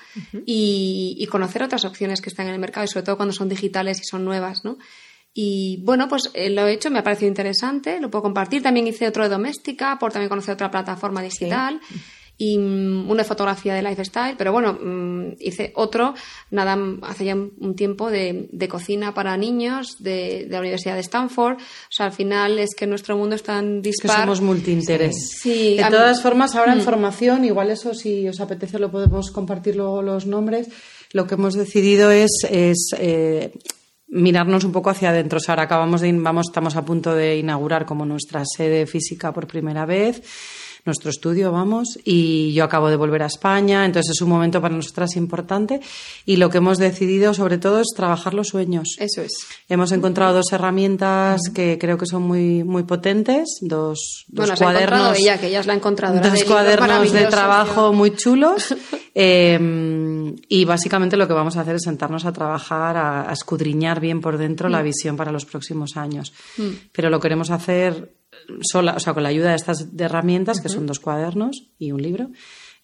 y, y conocer otras opciones que están en el mercado y sobre todo cuando son digitales y son nuevas, ¿no? Y bueno, pues eh, lo he hecho, me ha parecido interesante, lo puedo compartir. También hice otro de doméstica, por también conocer otra plataforma digital. Y mm, una fotografía de lifestyle, pero bueno, mm, hice otro, nada, mm, hace ya un tiempo, de, de cocina para niños de, de la Universidad de Stanford. O sea, al final es que nuestro mundo es tan Es que dispar. somos multiinterés. Sí, de mí- todas formas, ahora en formación, igual eso si os apetece lo podemos compartir luego los nombres. Lo que hemos decidido es, es eh, mirarnos un poco hacia adentro. O sea, ahora acabamos de, vamos, estamos a punto de inaugurar como nuestra sede física por primera vez. Nuestro estudio, vamos, y yo acabo de volver a España, entonces es un momento para nosotras importante y lo que hemos decidido sobre todo es trabajar los sueños. Eso es. Hemos encontrado dos herramientas que creo que son muy, muy potentes, dos, dos Bueno, cuadernos, ella, que ella es la encontradora dos cuadernos de trabajo muy chulos. [laughs] eh, y básicamente lo que vamos a hacer es sentarnos a trabajar, a, a escudriñar bien por dentro Mm. la visión para los próximos años. Pero lo queremos hacer sola, o sea, con la ayuda de estas herramientas, que son dos cuadernos y un libro,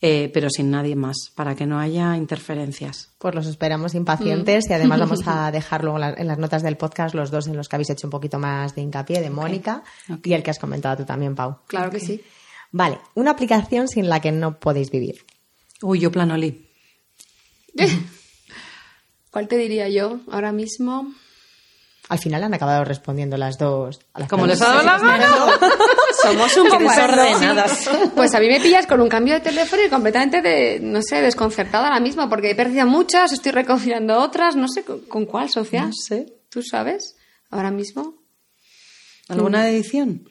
eh, pero sin nadie más, para que no haya interferencias. Pues los esperamos impacientes y además vamos a [laughs] dejar luego en las notas del podcast los dos en los que habéis hecho un poquito más de hincapié, de Mónica y el que has comentado tú también, Pau. Claro que sí. Vale, una aplicación sin la que no podéis vivir. Uy, yo planolí. [laughs] ¿Cuál te diría yo ahora mismo? Al final han acabado respondiendo las dos. a las Como les ha dado la gana. [laughs] Somos un poco desordenadas. [laughs] Pues a mí me pillas con un cambio de teléfono y completamente de, no sé, desconcertada ahora mismo, porque he perdido muchas, estoy reconciliando otras, no sé con, con cuál, Sofía. No sé. ¿Tú sabes? Ahora mismo. ¿Alguna edición?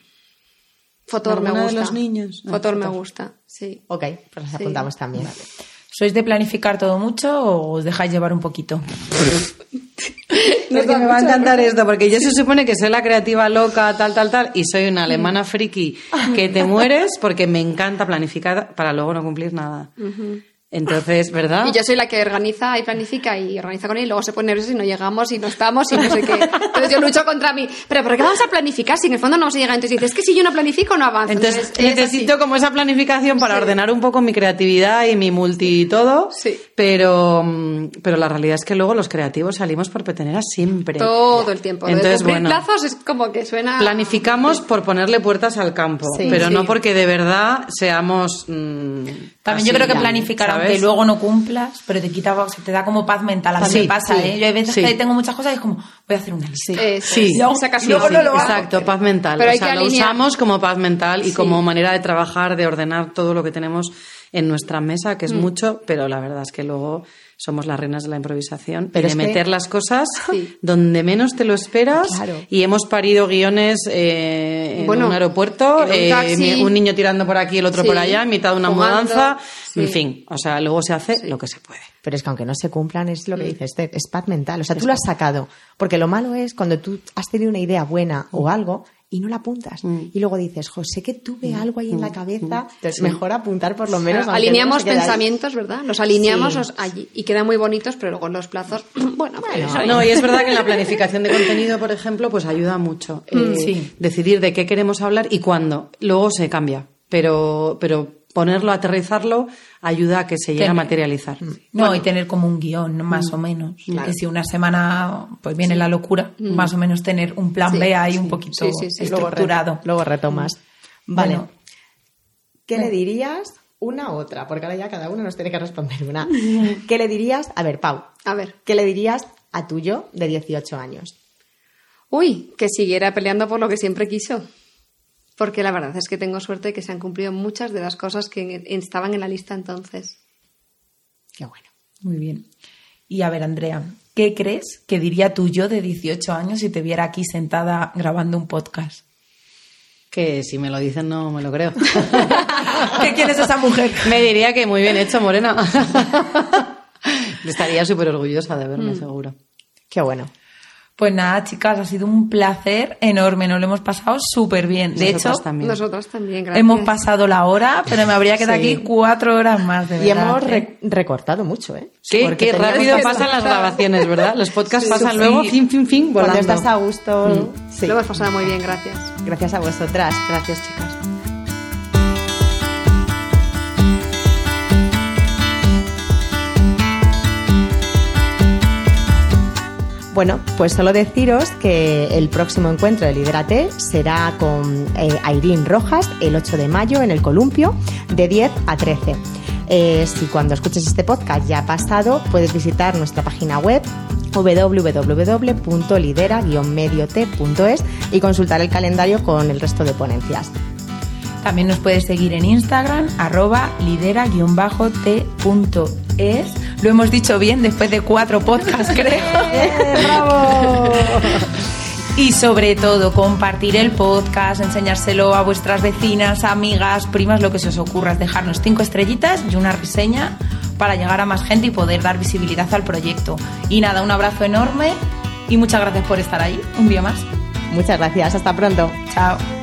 Fotor me ¿Alguna de gusta. los niños? Ah, Fotor me gusta, sí. Ok, pues las Sí. apuntamos también. ¿Sois de planificar todo mucho o os dejáis llevar un poquito? [laughs] Porque me va a encantar esto, porque yo se supone que soy la creativa loca, tal, tal, tal, y soy una alemana friki que te [laughs] mueres porque me encanta planificar para luego no cumplir nada. Entonces, ¿verdad? Y yo soy la que organiza y planifica y organiza con él y luego se pone nervioso y no llegamos y no estamos y no sé qué. Entonces yo lucho contra mí. Pero ¿por qué vamos a planificar si en el fondo no vamos a llegar? Entonces dices, es que si yo no planifico no avanzo. Entonces necesito como esa planificación para ordenar un poco mi creatividad y mi multi y todo. Sí. Pero, mm, pero la realidad es que luego los creativos salimos por peteneras siempre. Todo el tiempo. Entonces, bueno. plazos es como que suena... Planificamos por ponerle puertas al campo, Sí. pero no porque de verdad seamos. mm, También así, yo creo que planificar, ¿sabes? aunque luego no cumplas, pero te quita, o sea, te da como paz mental. A mí Sí, me pasa, sí, ¿eh? Yo hay veces sí. que tengo muchas cosas y es como, voy a hacer una lista. Sí. es. Luego- Sacas luego una- no lo hago. Exacto, paz mental. Pero o hay sea, que lo usamos como paz mental y Sí. como manera de trabajar, de ordenar todo lo que tenemos en nuestra mesa, que es Mm. mucho, pero la verdad es que luego somos las reinas de la improvisación Pero y de que- meter las cosas [laughs] Sí. donde menos te lo esperas. Claro. Y hemos parido guiones eh, en Bueno, un aeropuerto, en un eh, taxi. mi- un niño tirando por aquí, el otro Sí. por allá, en mitad de una mudanza. Sí. En fin, o sea, luego se hace lo que se puede. Pero es que aunque no se cumplan, es lo Mm. que dice Esther, es paz mental. O sea, tú lo has sacado. Porque lo malo es cuando tú has tenido una idea buena o algo y no la apuntas. Mm. Y luego dices, José, que tuve algo ahí en la cabeza. Entonces, mejor apuntar por lo menos. Claro, alineamos pensamientos, ¿verdad? Los alineamos Sí. los allí y quedan muy bonitos, pero luego los plazos, [clears throat] bueno, pues ahí. No, y es verdad que en la planificación de contenido, por ejemplo, pues ayuda mucho eh, sí. decidir de qué queremos hablar y cuándo. Luego se cambia, pero, pero ponerlo, aterrizarlo, ayuda a que se llegue a materializar. No, y tener como un guion, más o menos. Que si una semana pues viene la locura, más o menos tener un plan Sí, B ahí un poquito Sí, sí, sí. Luego re- estructurado. Luego retomas. Vale. Bueno. ¿Qué le dirías? Una u otra, porque ahora ya cada uno nos tiene que responder una. [laughs] ¿Qué le dirías? A ver, Pau, A ver. ¿qué le dirías a tu yo de 18 años? Uy, que siguiera peleando por lo que siempre quiso. Porque la verdad es que tengo suerte de que se han cumplido muchas de las cosas que estaban en la lista entonces. Qué bueno. Muy bien. Y a ver, Andrea, ¿qué crees que diría tu yo de 18 años si te viera aquí sentada grabando un podcast? Que si me lo dicen no me lo creo. [laughs] ¿Qué quién es esa mujer? me diría que muy bien hecho, Morena. [laughs] Estaría súper orgullosa de verme, seguro. Qué bueno. Pues nada, chicas, ha sido un placer enorme. Nos lo hemos pasado súper bien. De Nosotras hecho, también. Nosotros también, gracias. hemos pasado la hora, pero me habría quedado Sí. aquí cuatro horas más, de Y verdad. hemos ¿eh? re- recortado mucho, ¿eh? Qué, Porque qué rápido que- pasan las grabaciones, ¿verdad? Los podcasts pasan sí. luego, fin, fin, fin, Cuando volando. estás a gusto. Sí. Lo hemos pasado muy bien, gracias. Gracias a vosotras. Gracias, chicas. Bueno, pues solo deciros que el próximo encuentro de Liderate será con eh, Rojas el 8 de mayo en el Columpio de 10 a 13. Eh, si cuando escuches este podcast ya ha pasado, puedes visitar nuestra página web www.lidera-mediot.es y consultar el calendario con el resto de ponencias. También nos puedes seguir en Instagram, arroba lidera-t.es. Lo hemos dicho bien después de cuatro podcasts, creo. [laughs] ¡Bravo! Y sobre todo, compartir el podcast, enseñárselo a vuestras vecinas, amigas, primas, lo que se os ocurra. Es dejarnos cinco estrellitas y una reseña para llegar a más gente y poder dar visibilidad al proyecto. Y nada, un abrazo enorme y muchas gracias por estar ahí un día más. Muchas gracias, hasta pronto. Chao.